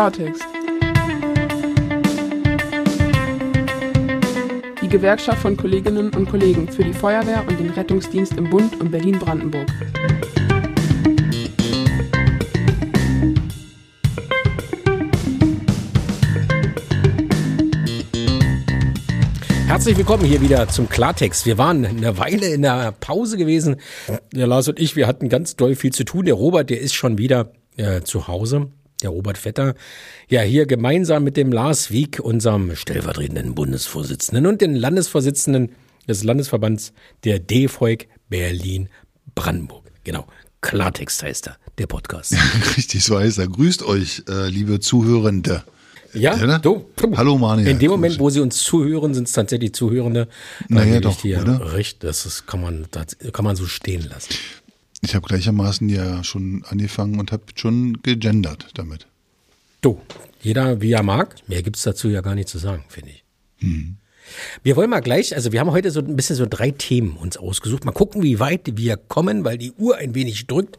Klartext. Die Gewerkschaft von Kolleginnen und Kollegen für die Feuerwehr und den Rettungsdienst im Bund und Berlin-Brandenburg. Herzlich willkommen hier wieder zum Klartext. Wir waren eine Weile in der Pause gewesen. Der Lars und ich, wir hatten ganz doll viel zu tun. Der Robert, der ist schon wieder äh, zu Hause. Der Robert Vetter. Ja, hier gemeinsam mit dem Lars Wieck, unserem stellvertretenden Bundesvorsitzenden und den Landesvorsitzenden des Landesverbands der DEFOIG Berlin-Brandenburg. Genau. Klartext heißt er, der Podcast. Richtig, so heißt er. Grüßt euch, äh, liebe Zuhörende. Ja, Ja, ne? du. Hallo, Manuel. In dem Moment, wo sie uns zuhören, sind es tatsächlich Zuhörende. Naja, doch, dir oder? Recht, das ist, kann man, das kann man so stehen lassen. Ich habe gleichermaßen ja schon angefangen und habe schon gegendert damit. Du, jeder wie er mag. Mehr gibt's dazu ja gar nicht zu sagen, finde ich. Wir wollen mal gleich, also wir haben heute so ein bisschen so drei Themen uns ausgesucht. Mal gucken, wie weit wir kommen, weil die Uhr ein wenig drückt.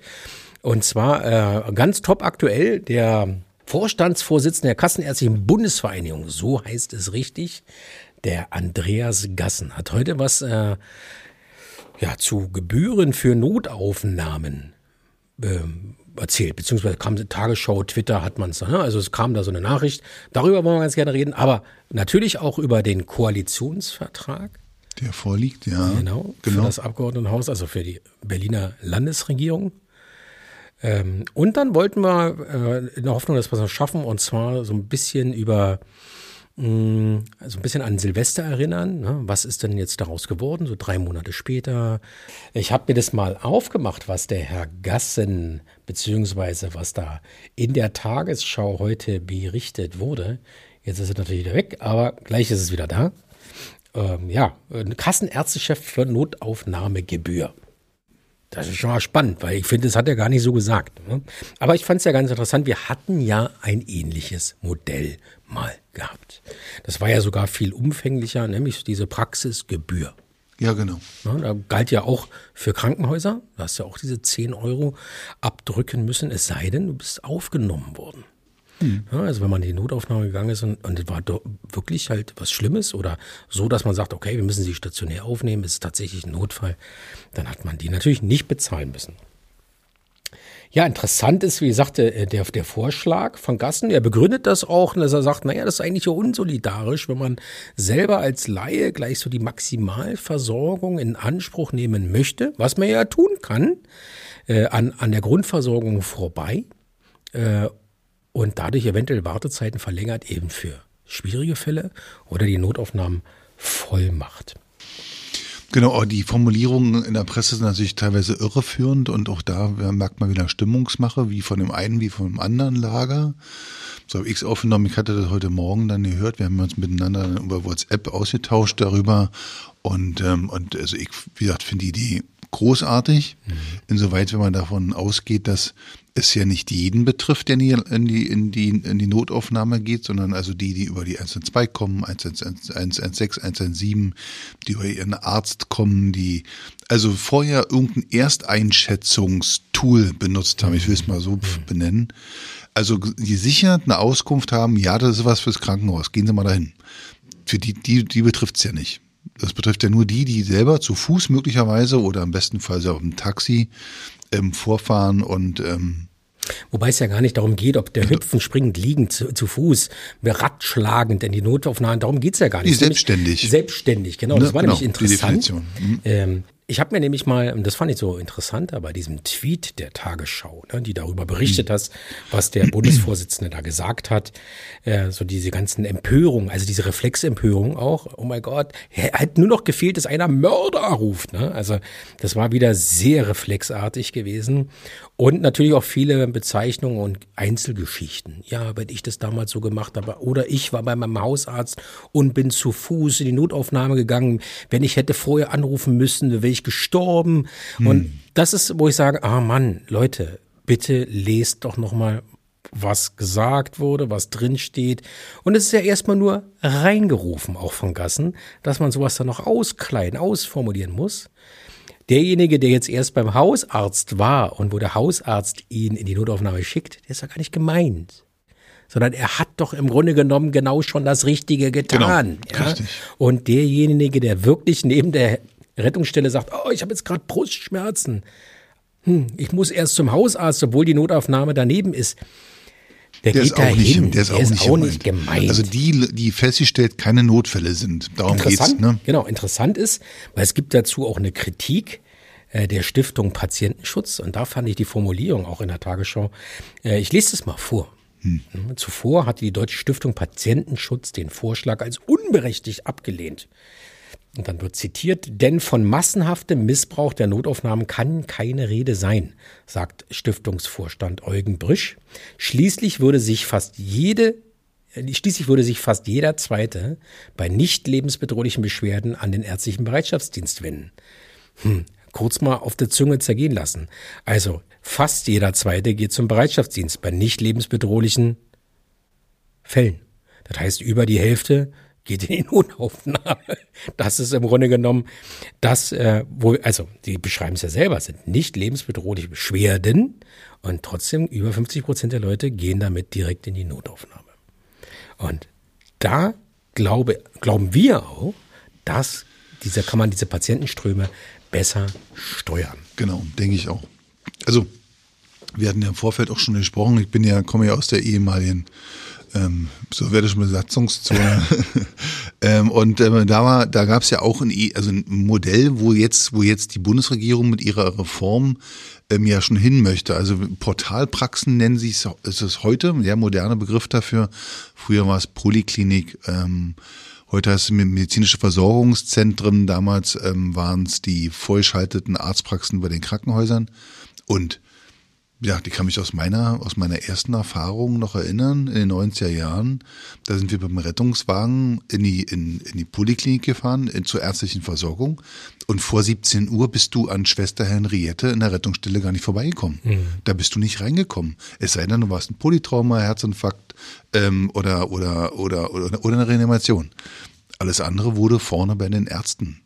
Und zwar äh, ganz top aktuell der Vorstandsvorsitzende der Kassenärztlichen Bundesvereinigung, so heißt es richtig, der Andreas Gassen, hat heute was äh, ja, zu Gebühren für Notaufnahmen ähm, erzählt, beziehungsweise kam Tagesschau, Twitter hat man es, ne? also es kam da so eine Nachricht. Darüber wollen wir ganz gerne reden, aber natürlich auch über den Koalitionsvertrag, Der vorliegt, ja. genau, für genau. das Abgeordnetenhaus, also für die Berliner Landesregierung. Ähm, und dann wollten wir äh, in der Hoffnung, dass wir es noch schaffen, und zwar so ein bisschen über mh, so ein bisschen an Silvester erinnern. Ne? Was ist denn jetzt daraus geworden, so drei Monate später? Ich habe mir das mal aufgemacht, was der Herr Gassen, beziehungsweise was da in der Tagesschau heute berichtet wurde. Jetzt ist es natürlich wieder weg, aber gleich ist es wieder da. Ähm, ja, Kassenärztechef für Notaufnahmegebühr. Das ist schon mal spannend, weil ich finde, das hat er gar nicht so gesagt. Ne? Aber ich fand es ja ganz interessant. Wir hatten ja ein ähnliches Modell mal gehabt. Das war ja sogar viel umfänglicher, nämlich diese Praxisgebühr. Ja, genau. Ne? Da galt ja auch für Krankenhäuser. Da hast ja auch diese 10 Euro abdrücken müssen, es sei denn, du bist aufgenommen worden. Ja, also wenn man in die Notaufnahme gegangen ist und, und es war wirklich halt was Schlimmes oder so, dass man sagt, okay, wir müssen sie stationär aufnehmen, es ist tatsächlich ein Notfall, dann hat man die natürlich nicht bezahlen müssen. Ja, interessant ist, wie sagte äh, der, der Vorschlag von Gassen, er begründet das auch, dass er sagt, naja, das ist eigentlich ja unsolidarisch, wenn man selber als Laie gleich so die Maximalversorgung in Anspruch nehmen möchte, was man ja tun kann, äh, an, an der Grundversorgung vorbei äh, und dadurch eventuell Wartezeiten verlängert, eben für schwierige Fälle oder die Notaufnahmen voll macht. Genau, aber die Formulierungen in der Presse sind natürlich teilweise irreführend und auch da merkt man wieder Stimmungsmache, wie von dem einen wie von dem anderen Lager. So habe ich es aufgenommen, ich hatte das heute Morgen dann gehört, wir haben uns miteinander dann über WhatsApp ausgetauscht darüber. Und, ähm, und also ich, wie gesagt, finde die Idee großartig, insoweit, wenn man davon ausgeht, dass es ja nicht jeden betrifft, der in die, in die, in die, Notaufnahme geht, sondern also die, die über die 112 kommen, 116, 117, die über ihren Arzt kommen, die also vorher irgendein Ersteinschätzungstool benutzt haben, ich will es mal so benennen. Also die sicher eine Auskunft haben, ja, das ist was fürs Krankenhaus, gehen Sie mal dahin. Für die, die, die betrifft es ja nicht. Das betrifft ja nur die, die selber zu Fuß möglicherweise oder im besten Fall auf dem Taxi ähm, vorfahren und ähm, Wobei es ja gar nicht darum geht, ob der hüpfen, springend, liegend, zu, zu Fuß, ratschlagend in die Notaufnahme, darum geht's ja gar nicht. Nämlich selbstständig. Selbstständig, genau. Ne, Das war genau, nämlich die interessant. Definition. Mhm. Ähm, ich habe mir nämlich mal, das fand ich so interessant, bei diesem Tweet der Tagesschau, ne, die darüber berichtet Mhm. hat, was der Bundesvorsitzende da gesagt hat, äh, so diese ganzen Empörungen, also diese Reflexempörung auch, oh mein Gott, hat nur noch gefehlt, dass einer Mörder ruft. Ne? Also das war wieder sehr reflexartig gewesen und natürlich auch viele Bezeichnungen und Einzelgeschichten. Ja, wenn ich das damals so gemacht habe, oder ich war bei meinem Hausarzt und bin zu Fuß in die Notaufnahme gegangen. Wenn ich hätte vorher anrufen müssen, wäre ich gestorben. Und das ist, wo ich sage, ah Mann, Leute, bitte lest doch noch mal was gesagt wurde, was drin steht. Und es ist ja erstmal nur reingerufen, auch von Gassen, dass man sowas dann noch auskleiden, ausformulieren muss. Derjenige, der jetzt erst beim Hausarzt war und wo der Hausarzt ihn in die Notaufnahme schickt, der ist ja gar nicht gemeint. sondern er hat doch im Grunde genommen genau schon das Richtige getan. Genau, ja? richtig. Und derjenige, der wirklich neben der Rettungsstelle sagt, oh, ich habe jetzt gerade Brustschmerzen, hm, ich muss erst zum Hausarzt, obwohl die Notaufnahme daneben ist. Der, Der geht ist auch nicht, der ist auch nicht, auch nicht gemeint. Also die, die festgestellt keine Notfälle sind. Darum geht's, interessant, ne? Genau, interessant ist, weil es gibt dazu auch eine Kritik äh, der Stiftung Patientenschutz und da fand ich die Formulierung auch in der Tagesschau. Äh, ich lese es mal vor. Hm. Zuvor hatte die Deutsche Stiftung Patientenschutz den Vorschlag als unberechtigt abgelehnt. Und dann wird zitiert, denn von massenhaftem Missbrauch der Notaufnahmen kann keine Rede sein, sagt Stiftungsvorstand Eugen Brüsch. Schließlich würde sich fast jede äh, Schließlich würde sich fast jeder Zweite bei nicht lebensbedrohlichen Beschwerden an den ärztlichen Bereitschaftsdienst wenden. Hm, kurz mal auf der Zunge zergehen lassen. Also fast jeder Zweite geht zum Bereitschaftsdienst bei nicht lebensbedrohlichen Fällen. Das heißt, über die Hälfte geht in die Notaufnahme. Das ist im Grunde genommen das, äh, wo, also die beschreiben es ja selber, sind nicht lebensbedrohliche Beschwerden und trotzdem über 50 Prozent der Leute gehen damit direkt in die Notaufnahme. Und da glaube, glauben wir auch, dass diese, kann man diese Patientenströme besser steuern. Genau, denke ich auch. Also, wir hatten ja im Vorfeld auch schon gesprochen, ich bin ja, komme ja aus der ehemaligen ähm, sowjetischen Besatzungszone. ähm, und ähm, da war, da gab es ja auch ein, E- also ein Modell, wo jetzt, wo jetzt die Bundesregierung mit ihrer Reform ähm, ja schon hin möchte. Also Portalpraxen nennen sie es, ist es heute, der moderne Begriff dafür. Früher war es Poliklinik. Ähm, Heute heißt es medizinische Versorgungszentren. Damals ähm, waren es die vollschalteten Arztpraxen bei den Krankenhäusern. Und ja, die kann mich aus meiner, aus meiner ersten Erfahrung noch erinnern, in den 90er Jahren. Da sind wir beim Rettungswagen in die, in, in die Poliklinik gefahren, in, zur ärztlichen Versorgung. Und vor 17 Uhr bist du an Schwester Henriette in der Rettungsstelle gar nicht vorbeigekommen. Da bist du nicht reingekommen. Es sei denn, du warst ein Polytrauma, Herzinfarkt ähm, oder, oder, oder, oder, oder eine Reanimation. Alles andere wurde vorne bei den Ärzten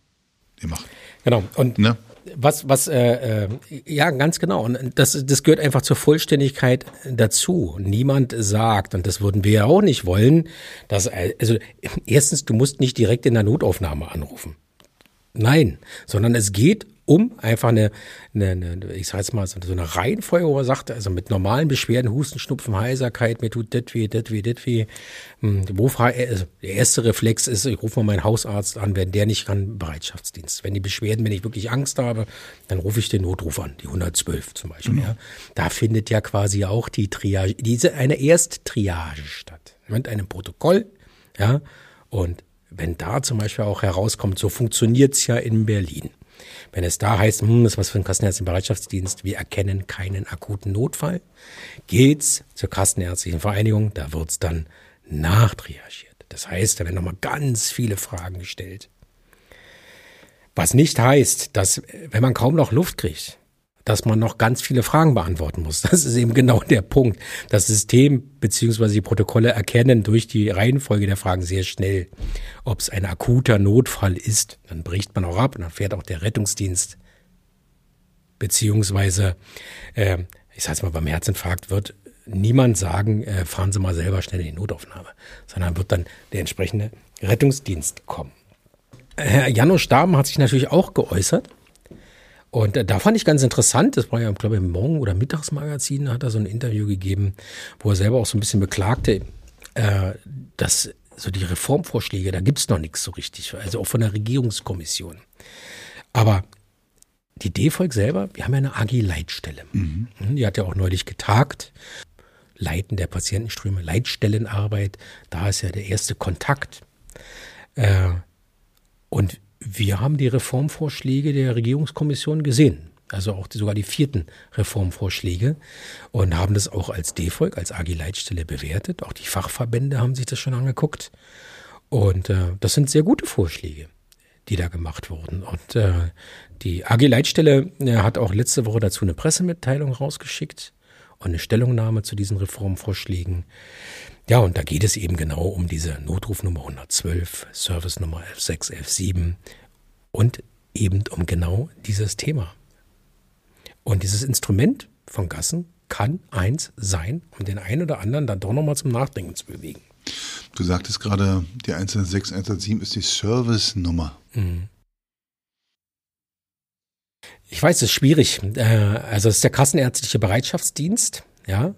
gemacht. Genau. Und Ne? Was, was, äh, äh, ja, ganz genau. Und das, das gehört einfach zur Vollständigkeit dazu. Niemand sagt, und das würden wir ja auch nicht wollen, dass, äh, also, erstens, du musst nicht direkt in der Notaufnahme anrufen. Nein, sondern es geht um einfach eine, eine, eine ich sag jetzt mal, so eine Reihenfolge, wo er sagt, also mit normalen Beschwerden, Husten, Schnupfen, Heiserkeit, mir tut das weh, das weh, das weh. Hm, Wo also der erste Reflex ist, ich rufe mal meinen Hausarzt an, wenn der nicht kann, Bereitschaftsdienst. Wenn die Beschwerden, wenn ich wirklich Angst habe, dann rufe ich den Notruf an, die 112 zum Beispiel. Ja. Da findet ja quasi auch die Triage, diese eine Ersttriage statt. Mit einem Protokoll, ja, und wenn da zum Beispiel auch herauskommt, so funktioniert's ja in Berlin. Wenn es da heißt, hm, das ist was für ein Kassenärztlichen Bereitschaftsdienst, wir erkennen keinen akuten Notfall, geht's zur Kassenärztlichen Vereinigung, da wird's dann nachtriagiert. Das heißt, da werden nochmal ganz viele Fragen gestellt. Was nicht heißt, dass, wenn man kaum noch Luft kriegt, dass man noch ganz viele Fragen beantworten muss. Das ist eben genau der Punkt. Das System bzw. die Protokolle erkennen durch die Reihenfolge der Fragen sehr schnell, ob es ein akuter Notfall ist. Dann bricht man auch ab und dann fährt auch der Rettungsdienst. Beziehungsweise, äh, ich sag's mal, beim Herzinfarkt wird niemand sagen, äh, fahren Sie mal selber schnell in die Notaufnahme, sondern wird dann der entsprechende Rettungsdienst kommen. Herr Janusz Staben hat sich natürlich auch geäußert. Und äh, da fand ich ganz interessant, das war ja, glaube ich, im Morgen- oder Mittagsmagazin, hat er so ein Interview gegeben, wo er selber auch so ein bisschen beklagte, äh, dass so die Reformvorschläge, da gibt's noch nichts so richtig, also auch von der Regierungskommission. Aber die DEFOLG selber, wir haben ja eine AG-Leitstelle. Mhm. Die hat ja auch neulich getagt. Leiten der Patientenströme, Leitstellenarbeit, da ist ja der erste Kontakt. Äh, und wir haben die Reformvorschläge der Regierungskommission gesehen, also auch die, sogar die vierten Reformvorschläge und haben das auch als DEFOLG, als AG-Leitstelle bewertet. Auch die Fachverbände haben sich das schon angeguckt. Und äh, das sind sehr gute Vorschläge, die da gemacht wurden. Und äh, die AG-Leitstelle äh, hat auch letzte Woche dazu eine Pressemitteilung rausgeschickt und eine Stellungnahme zu diesen Reformvorschlägen. Ja, und da geht es eben genau um diese Notrufnummer 112, Service-Nummer 11617 und eben um genau dieses Thema. Und dieses Instrument von Gassen kann eins sein, um den einen oder anderen dann doch nochmal zum Nachdenken zu bewegen. Du sagtest gerade, die 116, 117 ist die Service-Nummer. Mhm. Ich weiß, es ist schwierig. Äh, also es ist der kassenärztliche Bereitschaftsdienst, ja.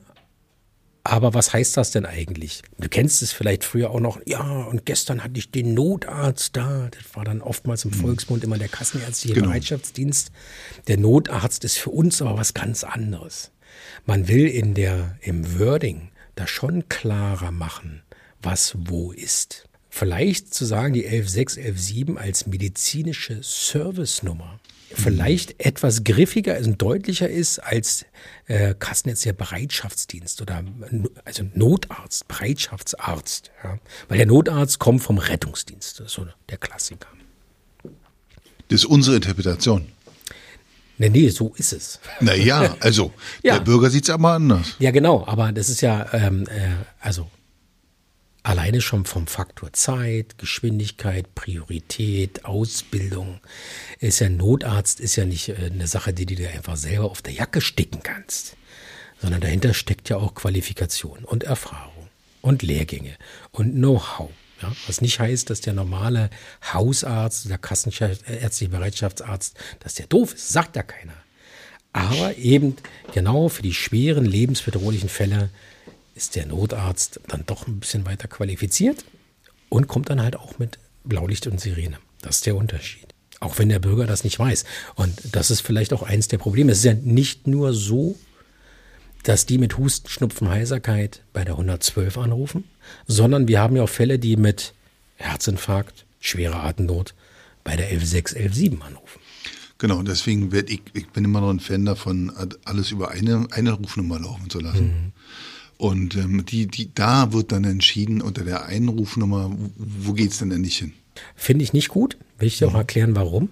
Aber was heißt das denn eigentlich? Du kennst es vielleicht früher auch noch, ja, und gestern hatte ich den Notarzt da. Das war dann oftmals im mhm. Volksmund immer der kassenärztliche genau. Bereitschaftsdienst. Der Notarzt ist für uns aber was ganz anderes. Man will in der, im Wording da schon klarer machen, was wo ist. Vielleicht zu sagen, die 116, 117 als medizinische Servicenummer vielleicht etwas griffiger und also deutlicher ist als äh, Kassenärztlicher Bereitschaftsdienst oder also Notarzt, Bereitschaftsarzt. Ja? Weil der Notarzt kommt vom Rettungsdienst, das ist so der Klassiker. Das ist unsere Interpretation. Nee, nee, so ist es. Naja, also ja. der Bürger sieht es aber anders. Ja, genau, aber das ist ja, ähm, äh, also Alleine schon vom Faktor Zeit, Geschwindigkeit, Priorität, Ausbildung. Ist ja Notarzt, ist ja nicht äh, eine Sache, die du dir einfach selber auf der Jacke sticken kannst, sondern dahinter steckt ja auch Qualifikation und Erfahrung und Lehrgänge und Know-how. Ja, was nicht heißt, dass der normale Hausarzt oder kassenärztliche Bereitschaftsarzt, dass der doof ist, sagt ja keiner. Aber eben genau für die schweren lebensbedrohlichen Fälle ist der Notarzt dann doch ein bisschen weiter qualifiziert und kommt dann halt auch mit Blaulicht und Sirene. Das ist der Unterschied. Auch wenn der Bürger das nicht weiß. Und das ist vielleicht auch eins der Probleme. Es ist ja nicht nur so, dass die mit Husten, Schnupfen, Heiserkeit bei der 112 anrufen, sondern wir haben ja auch Fälle, die mit Herzinfarkt, schwerer Atemnot bei der 116, 117 anrufen. Genau, deswegen werde ich, ich bin immer noch ein Fan davon, alles über eine, eine Rufnummer laufen zu lassen. Mhm. Und ähm, die, die, da wird dann entschieden unter der einen Rufnummer, wo geht's denn denn nicht hin? Finde ich nicht gut. Will ich dir auch mhm. erklären, warum.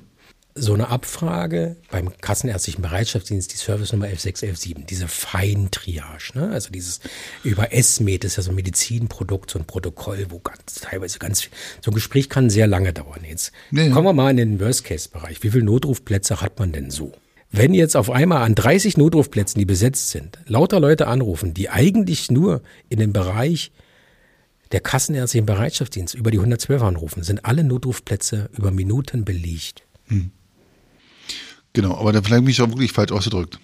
So eine Abfrage beim Kassenärztlichen Bereitschaftsdienst, die Servicenummer 11617, diese Feintriage, ne? also dieses über S-Med ist ja so ein Medizinprodukt, so ein Protokoll, wo ganz, teilweise ganz, so ein Gespräch kann sehr lange dauern. Jetzt ja, kommen wir mal in den Worst-Case-Bereich. Wie viele Notrufplätze hat man denn so? Wenn jetzt auf einmal an 30 Notrufplätzen, die besetzt sind, lauter Leute anrufen, die eigentlich nur in dem Bereich der kassenärztlichen Bereitschaftsdienst über die 112 anrufen, sind alle Notrufplätze über Minuten belegt. Hm. Genau, aber da vielleicht mich auch wirklich falsch ausgedrückt.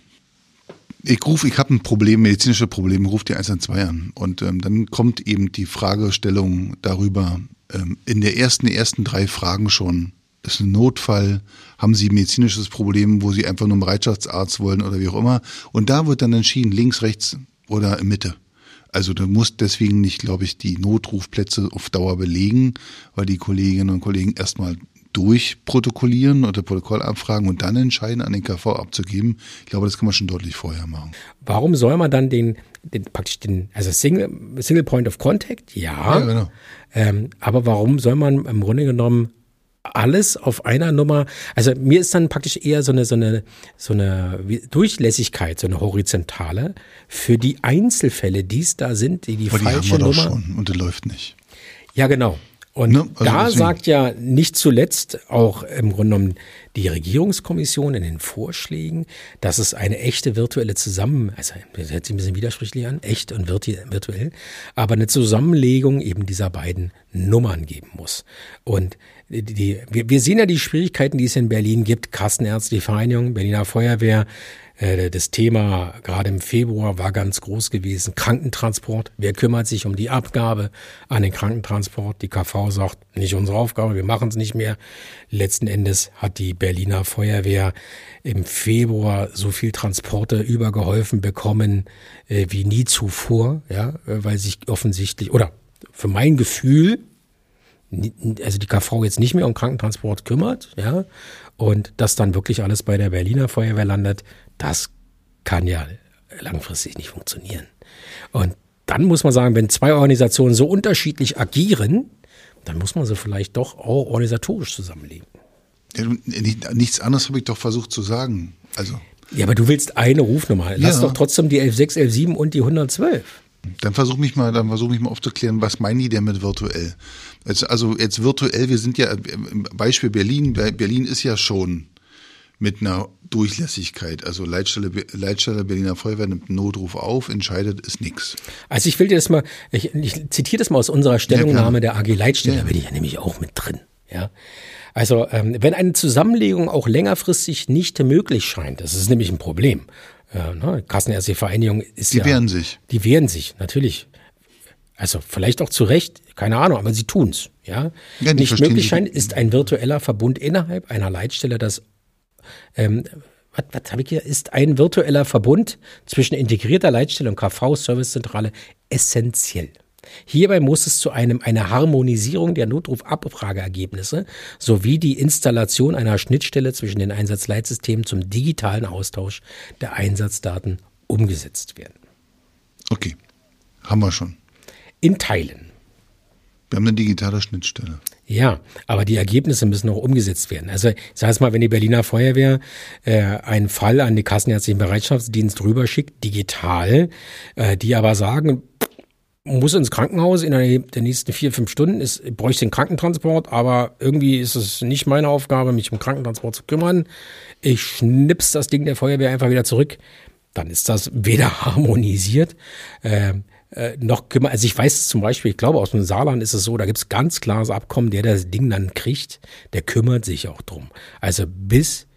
Ich rufe, ich habe ein Problem, medizinische Problem, rufe die 112 an. Und ähm, dann kommt eben die Fragestellung darüber, ähm, in der ersten, ersten drei Fragen schon, ist ein Notfall, haben Sie ein medizinisches Problem, wo Sie einfach nur einen Bereitschaftsarzt wollen oder wie auch immer. Und da wird dann entschieden, links, rechts oder in Mitte. Also du musst deswegen nicht, glaube ich, die Notrufplätze auf Dauer belegen, weil die Kolleginnen und Kollegen erstmal durchprotokollieren oder Protokoll abfragen und dann entscheiden, an den KV abzugeben. Ich glaube, das kann man schon deutlich vorher machen. Warum soll man dann den, den praktisch den, also Single, Single Point of Contact? Ja. ja genau. Ähm, aber warum soll man im Grunde genommen alles auf einer Nummer. Also mir ist dann praktisch eher so eine, so eine, so eine Durchlässigkeit, so eine horizontale für die Einzelfälle, die es da sind, die die Aber falsche die haben wir Nummer. Doch schon und die läuft nicht. Ja, genau. Und ne? also da deswegen. sagt ja nicht zuletzt auch im Grunde genommen die Regierungskommission in den Vorschlägen, dass es eine echte virtuelle Zusammen, also das hört sich ein bisschen widersprüchlich an, echt und virtuell, aber eine Zusammenlegung eben dieser beiden Nummern geben muss. Und die, die, wir, wir sehen ja die Schwierigkeiten, die es in Berlin gibt. Kassenärztliche Vereinigung, Berliner Feuerwehr, äh, das Thema gerade im Februar war ganz groß gewesen. Krankentransport. Wer kümmert sich um die Abgabe an den Krankentransport? Die KV sagt, nicht unsere Aufgabe, wir machen es nicht mehr. Letzten Endes hat die Berliner Feuerwehr im Februar so viel Transporte übergeholfen bekommen äh, wie nie zuvor, ja, weil sich offensichtlich oder für mein Gefühl also die KV jetzt nicht mehr um Krankentransport kümmert, ja, und das dann wirklich alles bei der Berliner Feuerwehr landet, das kann ja langfristig nicht funktionieren. Und dann muss man sagen, wenn zwei Organisationen so unterschiedlich agieren, dann muss man sie vielleicht doch auch organisatorisch zusammenlegen. Ja, nichts anderes habe ich doch versucht zu sagen. Also. Ja, aber du willst eine Rufnummer. Lass ja. doch trotzdem die 116, 117 und die 112. Dann versuch mich mal, dann versuch mich mal aufzuklären, was meinen die denn mit virtuell? Also, also jetzt virtuell, wir sind ja, Beispiel Berlin, Berlin ist ja schon mit einer Durchlässigkeit. Also Leitstelle, Leitstelle Berliner Feuerwehr nimmt einen Notruf auf, entscheidet ist nichts. Also ich will dir das mal, ich, ich zitiere das mal aus unserer Stellungnahme ja, der AG Leitstelle, ja. da bin ich ja nämlich auch mit drin. Ja. Also ähm, wenn eine Zusammenlegung auch längerfristig nicht möglich scheint, das ist nämlich ein Problem. Äh, ne? Kassenärztliche Vereinigung ist die ja. Die wehren sich. Die wehren sich, natürlich. Also vielleicht auch zu Recht, keine Ahnung, aber sie tun's. Ja? ja nicht möglich scheint, ist ein virtueller Verbund innerhalb einer Leitstelle das ähm, was, was habe ich hier? Ist ein virtueller Verbund zwischen integrierter Leitstelle und KV-Servicezentrale essentiell. Hierbei muss es zu einem einer Harmonisierung der Notrufabfrageergebnisse sowie die Installation einer Schnittstelle zwischen den Einsatzleitsystemen zum digitalen Austausch der Einsatzdaten umgesetzt werden. Okay, haben wir schon. In Teilen. Wir haben eine digitale Schnittstelle. Ja, aber die Ergebnisse müssen noch umgesetzt werden. Also ich sage es mal, wenn die Berliner Feuerwehr äh, einen Fall an die Kassenärztlichen Bereitschaftsdienst rüberschickt, digital, äh, die aber sagen, muss ins Krankenhaus innerhalb der nächsten vier, fünf Stunden, ist, bräuchte den Krankentransport, aber irgendwie ist es nicht meine Aufgabe, mich um Krankentransport zu kümmern. Ich schnips das Ding der Feuerwehr einfach wieder zurück. Dann ist das weder harmonisiert, äh, äh, noch kümmern. Also ich weiß zum Beispiel, ich glaube aus dem Saarland ist es so, da gibt es ganz klares Abkommen, der das Ding dann kriegt, der kümmert sich auch drum. Also bis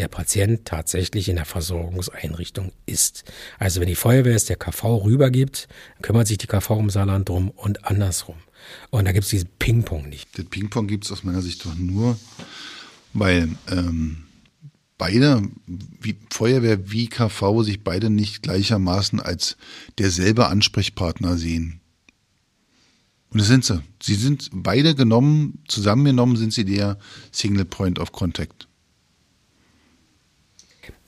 der Patient tatsächlich in der Versorgungseinrichtung ist. Also wenn die Feuerwehr es der KV rübergibt, kümmert sich die KV im Saarland drum und andersrum. Und da gibt es diesen Ping-Pong nicht. Den Ping-Pong gibt es aus meiner Sicht doch nur, weil ähm, beide, wie Feuerwehr wie KV, sich beide nicht gleichermaßen als derselbe Ansprechpartner sehen. Und das sind sie. Sie sind beide genommen, zusammengenommen sind sie der Single Point of Contact.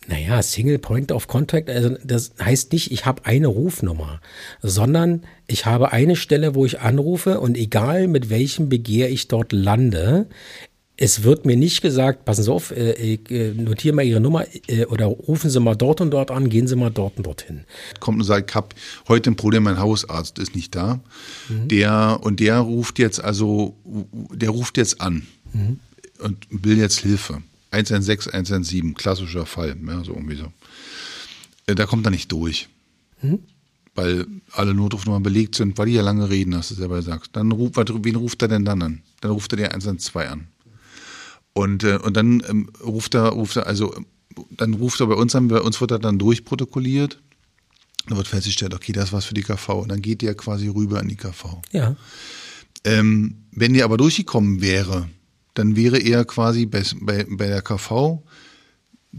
Naja, Single Point of Contact, also das heißt nicht, ich habe eine Rufnummer, sondern ich habe eine Stelle, wo ich anrufe und egal mit welchem Begehr ich dort lande, es wird mir nicht gesagt, passen Sie auf, äh, ich äh, notiere mal Ihre Nummer äh, oder rufen Sie mal dort und dort an, gehen Sie mal dort und dorthin. Kommt und sagt, ich habe heute ein Problem, mein Hausarzt ist nicht da. Mhm. Der und der ruft jetzt also, der ruft jetzt an mhm. und will jetzt Hilfe. 116, 117, klassischer Fall, ja, so irgendwie so. Da kommt er nicht durch. Mhm. Weil alle Notrufnummern belegt sind, weil die ja lange reden, hast du selber gesagt. Dann ruft, wen ruft er denn dann an? Dann ruft er die 112 an. Und, äh, und dann ähm, ruft er, ruft er, also dann ruft er bei uns an, bei uns wird er dann durchprotokolliert. Dann wird festgestellt, okay, das was für die KV. Und dann geht der quasi rüber in die KV. Ja. Ähm, wenn der aber durchgekommen wäre, dann wäre er quasi bei, bei, bei der KV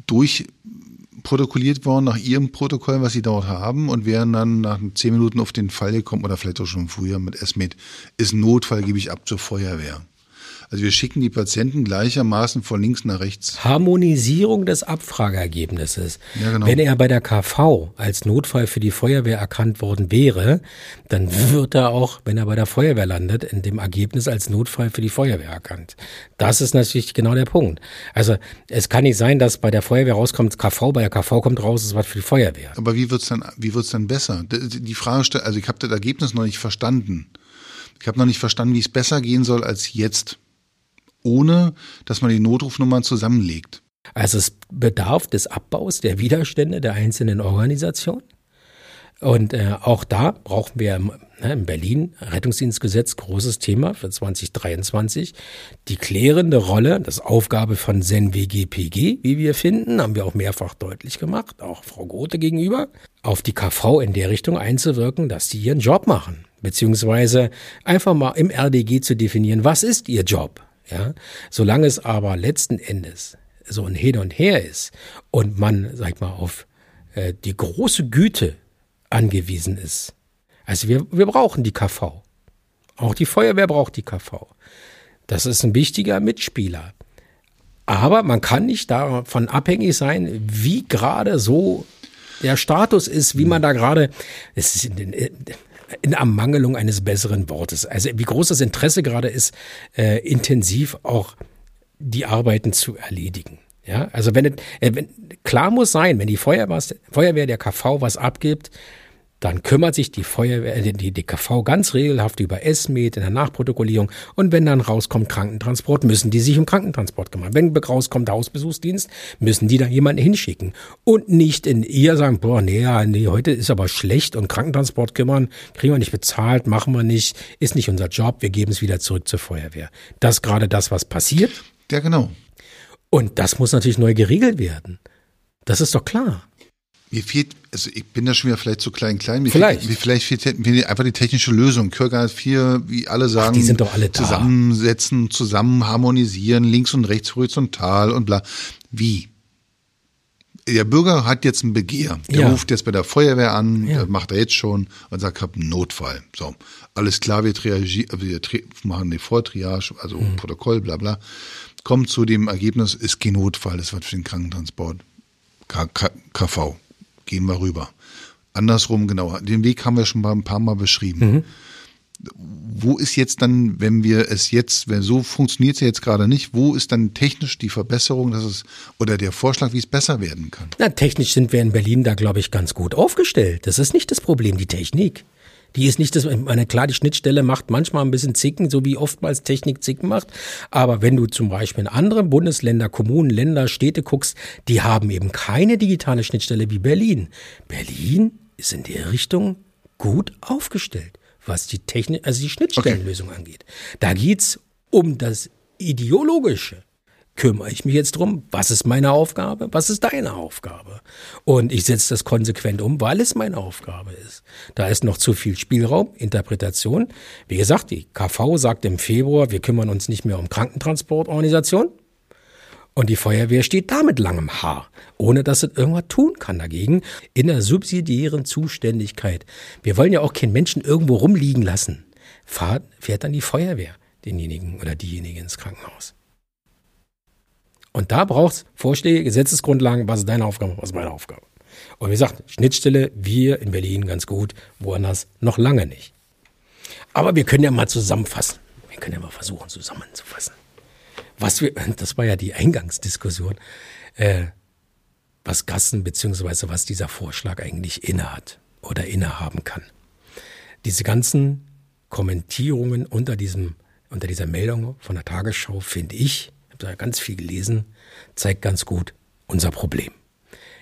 durchprotokolliert worden nach ihrem Protokoll, was sie dort haben und wären dann nach zehn Minuten auf den Fall gekommen oder vielleicht auch schon früher mit SMED, ist ein Notfall, gebe ich ab zur Feuerwehr. Also wir schicken die Patienten gleichermaßen von links nach rechts. Harmonisierung des Abfrageergebnisses. Ja, genau. Wenn er bei der KV als Notfall für die Feuerwehr erkannt worden wäre, dann wird er auch, wenn er bei der Feuerwehr landet, in dem Ergebnis als Notfall für die Feuerwehr erkannt. Das ist natürlich genau der Punkt. Also es kann nicht sein, dass bei der Feuerwehr rauskommt KV, bei der KV kommt raus, ist was für die Feuerwehr. Aber wie wird's dann, wie wird's dann besser? Die Frage stellt, also ich habe das Ergebnis noch nicht verstanden. Ich habe noch nicht verstanden, wie es besser gehen soll als jetzt ohne dass man die Notrufnummern zusammenlegt. Also es bedarf des Abbaus der Widerstände der einzelnen Organisationen. Und äh, auch da brauchen wir ne, in Berlin Rettungsdienstgesetz, großes Thema für 2023. Die klärende Rolle, das Aufgabe von SEN-WGPG, wie wir finden, haben wir auch mehrfach deutlich gemacht, auch Frau Grote gegenüber, auf die KV in der Richtung einzuwirken, dass sie ihren Job machen. Beziehungsweise einfach mal im RDG zu definieren, was ist ihr Job? Ja, solange es aber letzten Endes so ein Hin und Her ist und man, sag ich mal, auf äh, die große Güte angewiesen ist. Also wir, wir brauchen die KV. Auch die Feuerwehr braucht die KV. Das ist ein wichtiger Mitspieler. Aber man kann nicht davon abhängig sein, wie gerade so der Status ist, wie man da gerade, es ist in Ermangelung eines besseren Wortes. Also wie groß das Interesse gerade ist, äh, intensiv auch die Arbeiten zu erledigen. Ja, also wenn, äh, wenn klar muss sein, wenn die Feuerwehr, Feuerwehr der KV was abgibt, dann kümmert sich die Feuerwehr, äh, die DKV ganz regelhaft über Esmed in der Nachprotokollierung. Und wenn dann rauskommt Krankentransport, müssen die sich um Krankentransport kümmern. Wenn rauskommt Hausbesuchsdienst, müssen die da jemanden hinschicken. Und nicht in ihr sagen, boah, nee, nee, heute ist aber schlecht und Krankentransport kümmern, kriegen wir nicht bezahlt, machen wir nicht, ist nicht unser Job, wir geben es wieder zurück zur Feuerwehr. Das ist gerade das, was passiert. Ja, genau. Und das muss natürlich neu geregelt werden. Das ist doch klar. Mir fehlt, also ich bin da schon wieder vielleicht zu klein, klein. Mir Vielleicht. Fehlt, mir vielleicht fehlt mir einfach die technische Lösung. Kürger 4, wie alle sagen, die sind doch alle da. zusammensetzen, zusammen harmonisieren, links und rechts horizontal und bla. Wie? Der Bürger hat jetzt ein Begehr. Der Ja. ruft jetzt bei der Feuerwehr an, Ja. das macht er jetzt schon und sagt, ich habe einen Notfall. So, alles klar, wir, triagi- wir machen die Vortriage, also Mhm. Protokoll, bla bla. Kommt zu dem Ergebnis, ist kein Notfall, ist was für den Krankentransport. K KV. Gehen wir rüber. Andersrum, genau. Den Weg haben wir schon mal ein paar Mal beschrieben. Wo ist jetzt dann, wenn wir es jetzt, wenn so funktioniert es ja jetzt gerade nicht, wo ist dann technisch die Verbesserung, dass es oder der Vorschlag, wie es besser werden kann? Na, technisch sind wir in Berlin da, glaube ich, ganz gut aufgestellt. Das ist nicht das Problem, die Technik. Die ist nicht das, ich meine, klar, die Schnittstelle macht manchmal ein bisschen Zicken, so wie oftmals Technik Zicken macht. Aber wenn du zum Beispiel in andere Bundesländer, Kommunen, Länder, Städte guckst, die haben eben keine digitale Schnittstelle wie Berlin. Berlin ist in der Richtung gut aufgestellt, was die Technik, also die Schnittstellenlösung angeht. Da geht's um das Ideologische kümmere ich mich jetzt drum, was ist meine Aufgabe, was ist deine Aufgabe. Und ich setze das konsequent um, weil es meine Aufgabe ist. Da ist noch zu viel Spielraum, Interpretation. Wie gesagt, die KV sagt im Februar, wir kümmern uns nicht mehr um Krankentransportorganisation. Und die Feuerwehr steht da mit langem Haar, ohne dass es irgendwas tun kann dagegen, in der subsidiären Zuständigkeit. Wir wollen ja auch keinen Menschen irgendwo rumliegen lassen. Fahrt, fährt dann die Feuerwehr denjenigen oder diejenige ins Krankenhaus. Und da braucht es Vorschläge, Gesetzesgrundlagen, was ist deine Aufgabe, was ist meine Aufgabe. Und wie gesagt, Schnittstelle, wir in Berlin ganz gut, woanders noch lange nicht. Aber wir können ja mal zusammenfassen. Wir können ja mal versuchen, zusammenzufassen. Was wir, das war ja die Eingangsdiskussion, äh, was Gassen beziehungsweise was dieser Vorschlag eigentlich innehat oder innehaben kann. Diese ganzen Kommentierungen unter diesem, unter dieser Meldung von der Tagesschau, finde ich, da ganz viel gelesen, zeigt ganz gut unser Problem.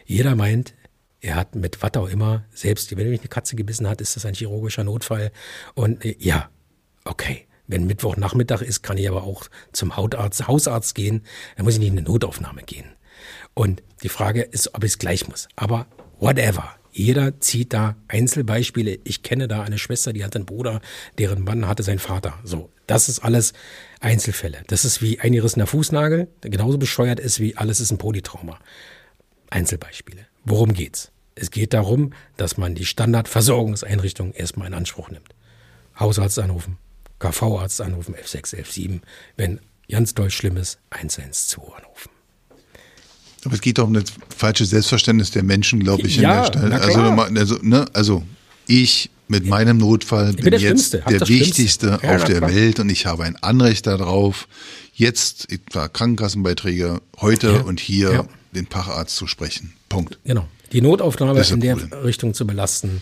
Jeder meint, er hat mit was auch immer, selbst wenn mich eine Katze gebissen hat, ist das ein chirurgischer Notfall. Und äh, ja, okay. Wenn Mittwochnachmittag ist, kann ich aber auch zum Hautarzt, Hausarzt gehen. Dann muss ich nicht in eine Notaufnahme gehen. Und die Frage ist, ob ich es gleich muss. Aber whatever. Jeder zieht da Einzelbeispiele. Ich kenne da eine Schwester, die hat einen Bruder, deren Mann hatte seinen Vater. So, das ist alles Einzelfälle. Das ist wie eingerissener Fußnagel, der genauso bescheuert ist wie alles ist ein Polytrauma. Einzelbeispiele. Worum geht's? Es geht darum, dass man die Standardversorgungseinrichtung erstmal in Anspruch nimmt. Hausarzt anrufen, KV-Arzt anrufen, F6, F7. Wenn ganz doll schlimm ist, 112 anrufen. Aber es geht doch um das falsche Selbstverständnis der Menschen, glaube ich, Ja, in der Stadt. na Also, also, ne, also ich mit meinem Notfall bin, bin der jetzt der Schlimmste. wichtigste Ja, auf der klar. Welt und ich habe ein Anrecht darauf, jetzt etwa Krankenkassenbeiträge heute Ja, und hier ja. den Facharzt zu sprechen. Punkt. Genau. Die Notaufnahme ist in der Problem. Richtung zu belasten.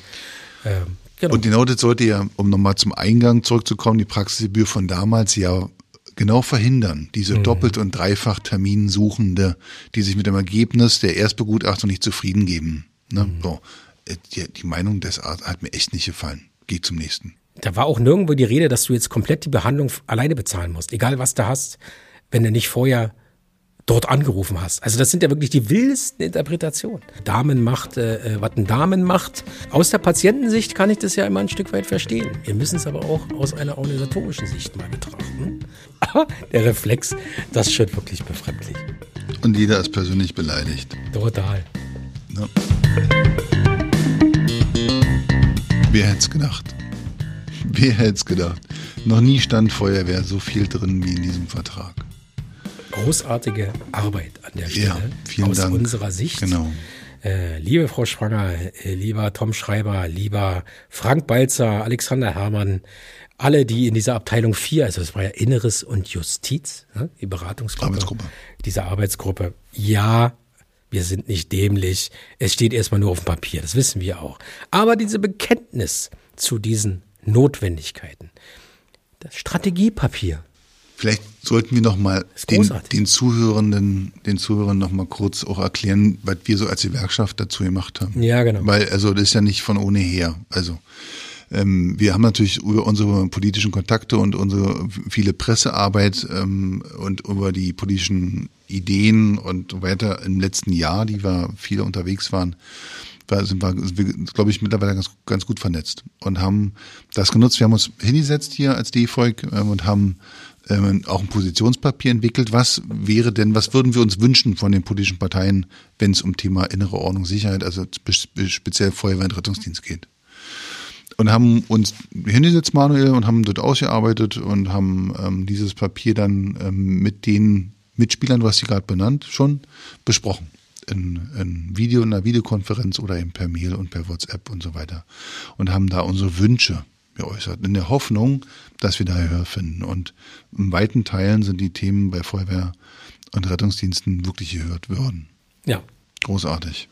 Ähm, genau. Und genau das sollte ja, um nochmal zum Eingang zurückzukommen, die Praxisgebühr von damals ja genau verhindern. Diese Mhm. doppelt- und dreifach Terminsuchende, die sich mit dem Ergebnis der Erstbegutachtung nicht zufrieden geben. Ne? Mhm. So. Äh, Die, die Meinung des Arztes hat mir echt nicht gefallen. Geh zum nächsten. Da war auch nirgendwo die Rede, dass du jetzt komplett die Behandlung alleine bezahlen musst, egal was du hast, wenn du nicht vorher dort angerufen hast. Also das sind ja wirklich die wildesten Interpretationen. Damenmacht, äh, äh, was ein Damen macht. Aus der Patientensicht kann ich das ja immer ein Stück weit verstehen. Wir müssen es aber auch aus einer organisatorischen Sicht mal betrachten. Aber der Reflex, das ist schon wirklich befremdlich. Und jeder ist persönlich beleidigt. Total. Ne? Wer hätte es gedacht? Wer hätte es gedacht? Noch nie stand Feuerwehr so viel drin wie in diesem Vertrag. großartige Arbeit an der Stelle Ja, vielen aus Dank. unserer Sicht. Genau. Äh, liebe Frau Schwanger, äh, lieber Tom Schreiber, lieber Frank Balzer, Alexander Herrmann, alle, die in dieser Abteilung 4, also das war ja Inneres und Justiz, ne, die Beratungsgruppe, Arbeitsgruppe. diese Arbeitsgruppe, ja, wir sind nicht dämlich, es steht erstmal nur auf dem Papier, das wissen wir auch. Aber diese Bekenntnis zu diesen Notwendigkeiten, das Strategiepapier. Vielleicht sollten wir noch mal den, den, Zuhörenden, den Zuhörern noch mal kurz auch erklären, was wir so als Gewerkschaft dazu gemacht haben. Ja, genau. Weil also das ist ja nicht von ohne her. Also ähm, wir haben natürlich über unsere politischen Kontakte und unsere viele Pressearbeit ähm, und über die politischen Ideen und weiter im letzten Jahr, die wir viele unterwegs waren, da sind wir, glaube ich, mittlerweile ganz, ganz gut vernetzt und haben das genutzt. Wir haben uns hingesetzt hier als DEFOIG ähm, und haben ähm, auch ein Positionspapier entwickelt. Was wäre denn, was würden wir uns wünschen von den politischen Parteien, wenn es um Thema innere Ordnung, Sicherheit, also speziell Feuerwehr und Rettungsdienst geht? Und haben uns hingesetzt, Manuel, und haben dort ausgearbeitet und haben ähm, dieses Papier dann ähm, mit den Mitspielern, hast sie gerade benannt, schon besprochen in, in Video, in einer Videokonferenz oder eben per Mail und per WhatsApp und so weiter. Und haben da unsere Wünsche geäußert, in der Hoffnung, dass wir da Gehör finden. Und in weiten Teilen sind die Themen bei Feuerwehr und Rettungsdiensten wirklich gehört worden. Ja. Großartig.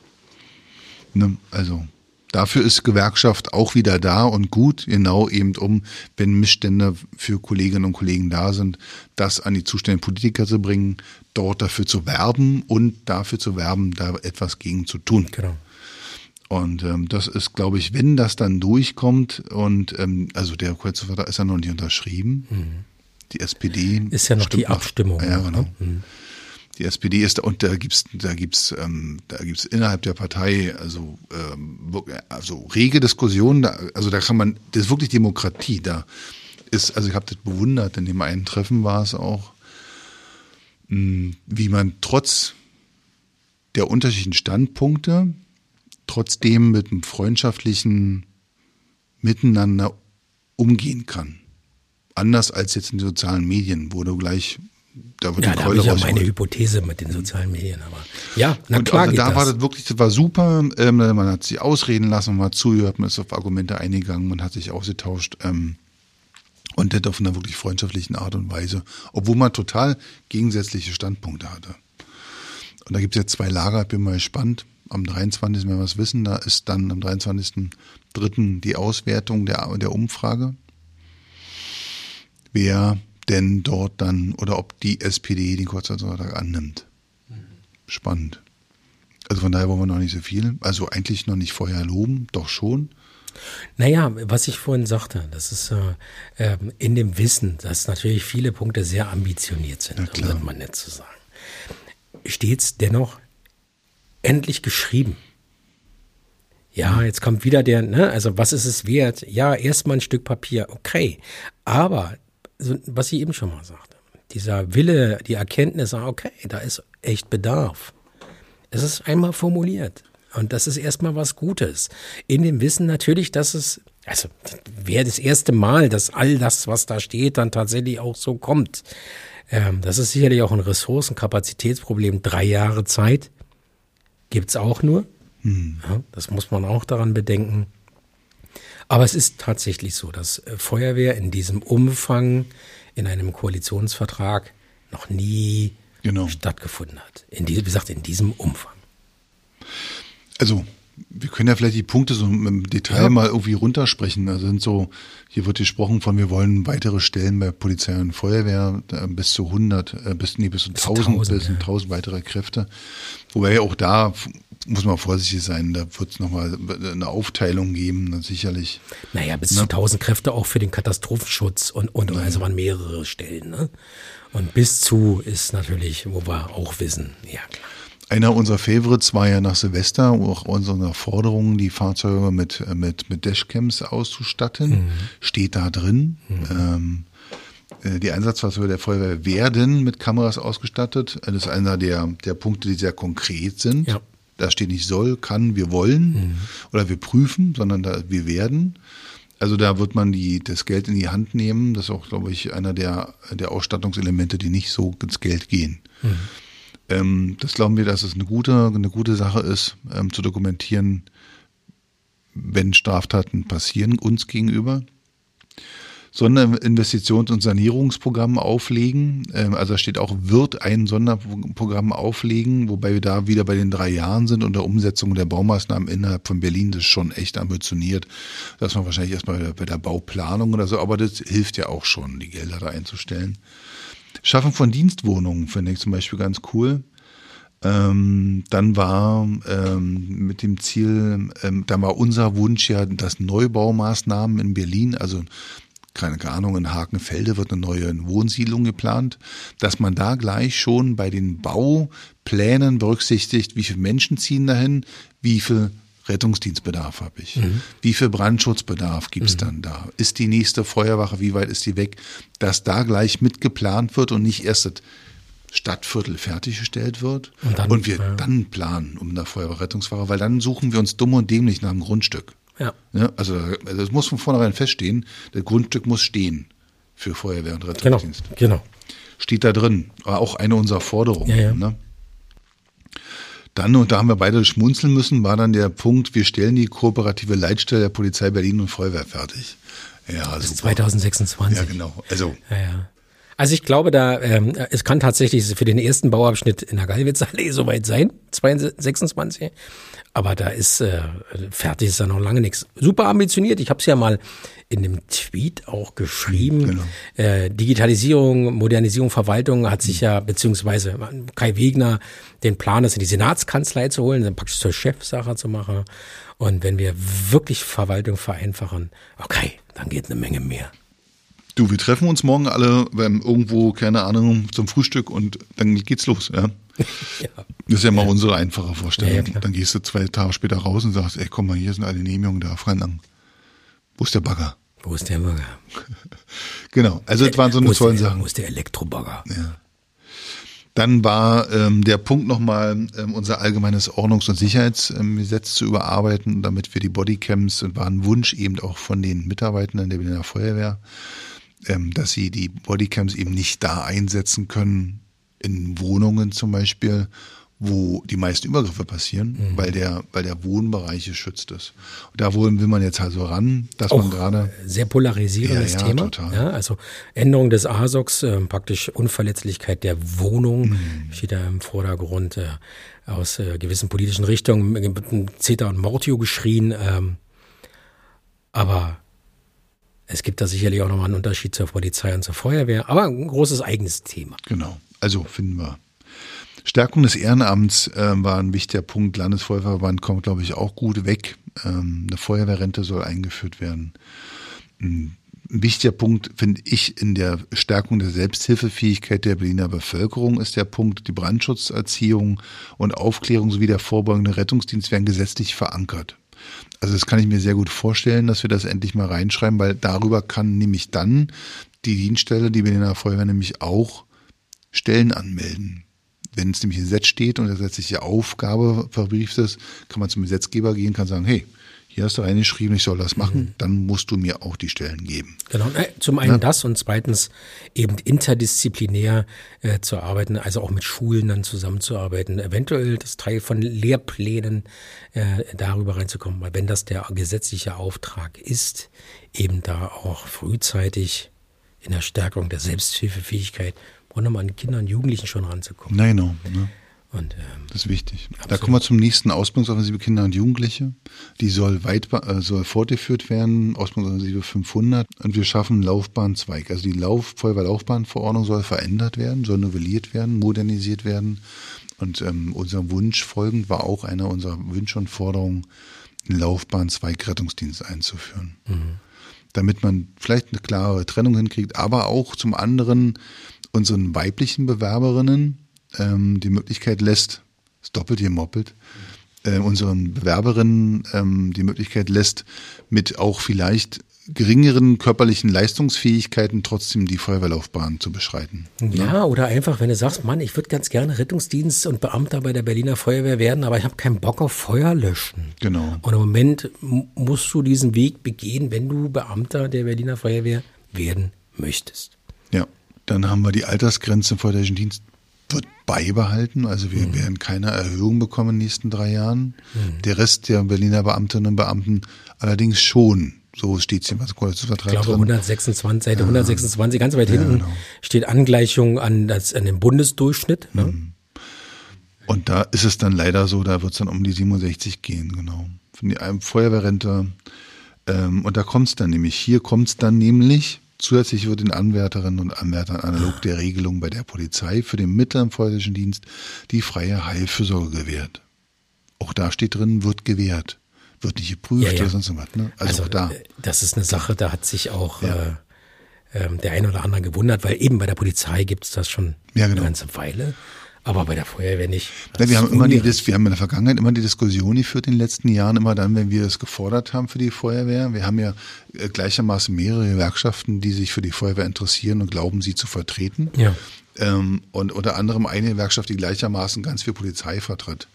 Ne? Also Dafür ist Gewerkschaft auch wieder da und gut, genau eben um, wenn Missstände für Kolleginnen und Kollegen da sind, das an die zuständigen Politiker zu bringen, dort dafür zu werben und dafür zu werben, da etwas gegen zu tun. Genau. Und ähm, das ist, glaube ich, wenn das dann durchkommt und ähm, also der Kreuzvertrag ist ja noch nicht unterschrieben. Mhm. Die SPD ist ja noch die Abstimmung. Nach, ja, genau. Ne? Mhm die SPD ist da und da gibt's da gibt's ähm, da gibt's innerhalb der Partei also ähm, also rege Diskussionen da, also da kann man das ist wirklich Demokratie da ist also ich habe das bewundert in dem einen Treffen war es auch mh, hm, wie man trotz der unterschiedlichen Standpunkte trotzdem mit einem freundschaftlichen Miteinander umgehen kann. Anders als jetzt in den sozialen Medien wo du gleich da wird ja, da habe ich ja meine Hypothese mit den sozialen Medien, aber ja, na und klar also da das. war das wirklich, das war super. Ähm, man hat sie ausreden lassen, man hat zugehört, man ist auf Argumente eingegangen, man hat sich ausgetauscht. Ähm, und das auf einer wirklich freundschaftlichen Art und Weise, obwohl man total gegensätzliche Standpunkte hatte. Und da gibt es jetzt zwei Lager, ich bin mal gespannt. Am 23. wenn wir was wissen, da ist dann am 23.03. die Auswertung der, der Umfrage. Wer denn dort dann oder ob die SPD den Kurzarbeitsvertrag annimmt. Spannend. Also von daher wollen wir noch nicht so viel. Also eigentlich noch nicht vorher loben, doch schon. Naja, was ich vorhin sagte, das ist äh, ähm, in dem Wissen, dass natürlich viele Punkte sehr ambitioniert sind, um das mal nett zu sagen, steht es dennoch endlich geschrieben. Ja, jetzt kommt wieder der, ne, also was ist es wert? Ja, erstmal ein Stück Papier, okay. Aber so, was ich eben schon mal sagte, dieser Wille, die Erkenntnis, ah, okay, da ist echt Bedarf. Es ist einmal formuliert. Und das ist erstmal was Gutes. In dem Wissen natürlich, dass es, also wäre das erste Mal, dass all das, was da steht, dann tatsächlich auch so kommt. Ähm, das ist sicherlich auch ein Ressourcenkapazitätsproblem. Drei Jahre Zeit gibt's auch nur. Hm. Ja, das muss man auch daran bedenken. Aber es ist tatsächlich so, dass äh, Feuerwehr in diesem Umfang in einem Koalitionsvertrag noch nie genau. stattgefunden hat. In diesem, wie gesagt, in diesem Umfang. Also, wir können ja vielleicht die Punkte so im Detail ja. mal irgendwie runtersprechen. Also sind so, hier wird gesprochen von, wir wollen weitere Stellen bei Polizei und Feuerwehr bis zu 100, äh, bis, nee, bis zu 1000, bis zu 1000 weitere Kräfte. Wobei ja auch da muss man vorsichtig sein, da wird es nochmal eine Aufteilung geben, sicherlich. Naja, bis ne? zu 1000 Kräfte auch für den Katastrophenschutz und, und ja. also waren mehrere Stellen. Ne? Und bis zu ist natürlich, wo wir auch wissen, ja klar. Einer unserer Favorites war ja nach Silvester auch unsere Forderung, die Fahrzeuge mit, mit, mit Dashcams auszustatten. Mhm. Steht da drin. Mhm. Ähm, äh, die Einsatzfahrzeuge der Feuerwehr werden mit Kameras ausgestattet. Das ist einer der, der Punkte, die sehr konkret sind. Ja. Da steht nicht soll, kann, wir wollen mhm. oder wir prüfen, sondern da wir werden. Also da wird man die, das Geld in die Hand nehmen. Das ist auch, glaube ich, einer der, der Ausstattungselemente, die nicht so ins Geld gehen. Mhm. Ähm, das glauben wir, dass es eine gute, eine gute Sache ist, ähm, zu dokumentieren, wenn Straftaten passieren uns gegenüber. Sonderinvestitions- und Sanierungsprogramm auflegen. Ähm, also da steht auch, wird ein Sonderprogramm auflegen, wobei wir da wieder bei den drei Jahren sind und der Umsetzung der Baumaßnahmen innerhalb von Berlin. Das ist schon echt ambitioniert. dass man wahrscheinlich erstmal bei der Bauplanung oder so, aber das hilft ja auch schon, die Gelder da einzustellen. Schaffen von Dienstwohnungen finde ich zum Beispiel ganz cool. Ähm, dann war ähm, mit dem Ziel, ähm, da war unser Wunsch ja, dass Neubaumaßnahmen in Berlin, also keine Ahnung, in Hakenfelde wird eine neue Wohnsiedlung geplant, dass man da gleich schon bei den Bauplänen berücksichtigt, wie viele Menschen ziehen dahin, wie viel Rettungsdienstbedarf habe ich, mhm. wie viel Brandschutzbedarf gibt es mhm. dann da, ist die nächste Feuerwache, wie weit ist die weg, dass da gleich mitgeplant wird und nicht erst das Stadtviertel fertiggestellt wird und, dann, und wir ja. dann planen um eine Feuerwehrrettungsfahrer, weil dann suchen wir uns dumm und dämlich nach einem Grundstück. Ja. ja also, also das muss von vornherein feststehen, das Grundstück muss stehen für Feuerwehr und Rettungsdienst. Genau, genau. Steht da drin, war auch eine unserer Forderungen. Ja, ja. Ne? Dann, und da haben wir beide schmunzeln müssen, war dann der Punkt, wir stellen die kooperative Leitstelle der Polizei Berlin und Feuerwehr fertig. Ja, Bis super. 2026. Ja, genau. Also, ja, ja. Also ich glaube, da ähm, es kann tatsächlich für den ersten Bauabschnitt in der Gallwitzallee soweit sein, 26. Aber da ist äh, fertig ist da noch lange nichts. Super ambitioniert. Ich habe es ja mal in dem Tweet auch geschrieben. Genau. Äh, Digitalisierung, Modernisierung, Verwaltung hat sich ja, beziehungsweise Kai Wegner den Plan, das in die Senatskanzlei zu holen, dann praktisch zur Chefsache zu machen. Und wenn wir wirklich Verwaltung vereinfachen, okay, dann geht eine Menge mehr. Du, wir treffen uns morgen alle irgendwo, keine Ahnung, zum Frühstück und dann geht's los, ja. ja. Das ist ja mal ja. unsere einfache Vorstellung. Ja, dann gehst du zwei Tage später raus und sagst, ey, komm mal, hier sind alle Genehmigungen da, frei lang. Wo ist der Bagger? Wo ist der Bagger? genau, also das waren so eine tollen Sachen. Wo ist der Elektrobagger? Ja. Dann war ähm, der Punkt nochmal, ähm, unser allgemeines Ordnungs- und Sicherheitsgesetz zu überarbeiten, damit wir die Bodycams, und war ein Wunsch eben auch von den Mitarbeitenden der Berliner Feuerwehr, ähm, dass sie die Bodycams eben nicht da einsetzen können, in Wohnungen zum Beispiel, wo die meisten Übergriffe passieren, mhm. weil der, weil der Wohnbereich geschützt ist. Und da will man jetzt also ran, dass Auch man gerade. Sehr polarisierendes ja, ja, Thema. Total. Ja, also Änderung des ASOX, äh, praktisch Unverletzlichkeit der Wohnung, mhm. steht da im Vordergrund äh, aus äh, gewissen politischen Richtungen, mit Zeta und Mortio geschrien. Ähm, aber es gibt da sicherlich auch nochmal einen Unterschied zur Polizei und zur Feuerwehr, aber ein großes eigenes Thema. Genau, also finden wir. Stärkung des Ehrenamts äh, war ein wichtiger Punkt. Landesfeuerwehrverband kommt, glaube ich, auch gut weg. Ähm, eine Feuerwehrrente soll eingeführt werden. Ein wichtiger Punkt, finde ich, in der Stärkung der Selbsthilfefähigkeit der Berliner Bevölkerung ist der Punkt, die Brandschutzerziehung und Aufklärung sowie der vorbeugende Rettungsdienst werden gesetzlich verankert. Also das kann ich mir sehr gut vorstellen, dass wir das endlich mal reinschreiben, weil darüber kann nämlich dann die Dienststelle, die Berliner Feuerwehr nämlich auch Stellen anmelden. Wenn es nämlich im Gesetz steht und eine gesetzliche Aufgabe verbrieft ist, kann man zum Gesetzgeber gehen, kann sagen, hey, hier hast du reingeschrieben, ich soll das machen, mhm. dann musst du mir auch die Stellen geben. Genau, zum einen ja. das und zweitens eben interdisziplinär äh, zu arbeiten, also auch mit Schulen dann zusammenzuarbeiten, eventuell das Teil von Lehrplänen äh, darüber reinzukommen, weil wenn das der gesetzliche Auftrag ist, eben da auch frühzeitig in der Stärkung der Selbsthilfefähigkeit, wollen wir an Kindern und Jugendlichen schon ranzukommen. Nein, no, ne? Und, ähm, das ist wichtig. Absolut. Da kommen wir zum nächsten Ausbildungsoffensive Kinder und Jugendliche. Die soll weit äh, soll fortgeführt werden, Ausbildungsoffensive 500. Und wir schaffen einen Laufbahnzweig. Also die Lauf Feuerwehrlaufbahnverordnung soll verändert werden, soll novelliert werden, modernisiert werden. Und ähm, unser Wunsch folgend war auch einer unserer Wünsche und Forderungen, einen Laufbahnzweig Rettungsdienst einzuführen. Mhm. Damit man vielleicht eine klare Trennung hinkriegt, aber auch zum anderen unseren weiblichen Bewerberinnen ähm, die Möglichkeit lässt, das doppelt gemoppelt, äh, unseren Bewerberinnen ähm, die Möglichkeit lässt, mit auch vielleicht geringeren körperlichen Leistungsfähigkeiten trotzdem die Feuerwehrlaufbahn zu beschreiten. Ja, ja, oder einfach, wenn du sagst, Mann, ich würde ganz gerne Rettungsdienst und Beamter bei der Berliner Feuerwehr werden, aber ich habe keinen Bock auf Feuer löschen. Genau. Und im Moment musst du diesen Weg begehen, wenn du Beamter der Berliner Feuerwehr werden möchtest. Dann haben wir die Altersgrenze im feuerwehrlichen Dienst wird beibehalten. Also wir mhm. werden keine Erhöhung bekommen in den nächsten drei Jahren. Mhm. Der Rest der Berliner Beamtinnen und Beamten allerdings schon. So steht es im Koalitionsvertrag. Ich glaube, 126, Seite ja. 126, ganz weit hinten ja, genau. steht Angleichung an, das, an den Bundesdurchschnitt. Ne? Mhm. Und da ist es dann leider so, da wird es dann um die 67 gehen, genau. Von die Feuerwehrrente. Ähm, und da kommt es dann nämlich, hier kommt es dann nämlich, zusätzlich wird den Anwärterinnen und Anwärtern analog der Regelung bei der Polizei für den mittleren feuerwehrlichen Dienst die freie Heilfürsorge gewährt. Auch da steht drin, wird gewährt. Wird nicht geprüft ja, ja. oder sonst was. Ne? Also, also auch da. Äh, das ist eine Sache, da hat sich auch ja. äh, äh, der eine oder andere gewundert, weil eben bei der Polizei gibt es das schon genau. eine ganze Weile. Aber bei der Feuerwehr nicht. Ja, wir haben immer die, wir haben in der Vergangenheit immer die Diskussion geführt in den letzten Jahren, immer dann, wenn wir es gefordert haben für die Feuerwehr. Wir haben ja äh, gleichermaßen mehrere Gewerkschaften, die sich für die Feuerwehr interessieren und glauben, sie zu vertreten. Ja. Ähm, und unter anderem eine Gewerkschaft, die gleichermaßen ganz viel Polizei vertritt.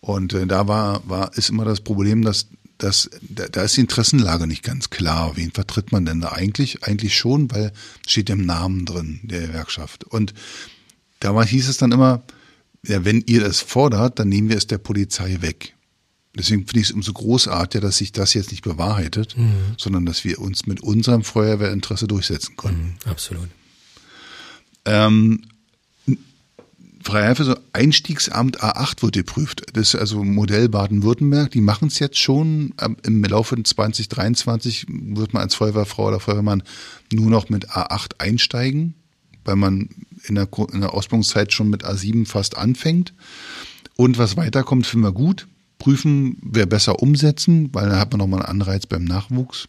Und äh, da war, war, ist immer das Problem, dass das, da, da ist die Interessenlage nicht ganz klar. Wen vertritt man denn da eigentlich? Eigentlich schon, weil steht im Namen drin der Gewerkschaft. Und da hieß es dann immer, ja, wenn ihr das fordert, dann nehmen wir es der Polizei weg. Deswegen finde ich es umso großartiger, dass sich das jetzt nicht bewahrheitet, mhm. sondern dass wir uns mit unserem Feuerwehrinteresse durchsetzen können. Mhm, absolut. Ähm, Freiheit so Einstiegsamt A8 wird geprüft. Das ist also Modell Baden-Württemberg. Die machen es jetzt schon. Im Laufe 2023 wird man als Feuerwehrfrau oder Feuerwehrmann nur noch mit A8 einsteigen weil man in der, in der Ausbildungszeit schon mit A7 fast anfängt. Und was weiterkommt, finden wir gut. Prüfen wäre besser umsetzen, weil dann hat man nochmal einen Anreiz beim Nachwuchs.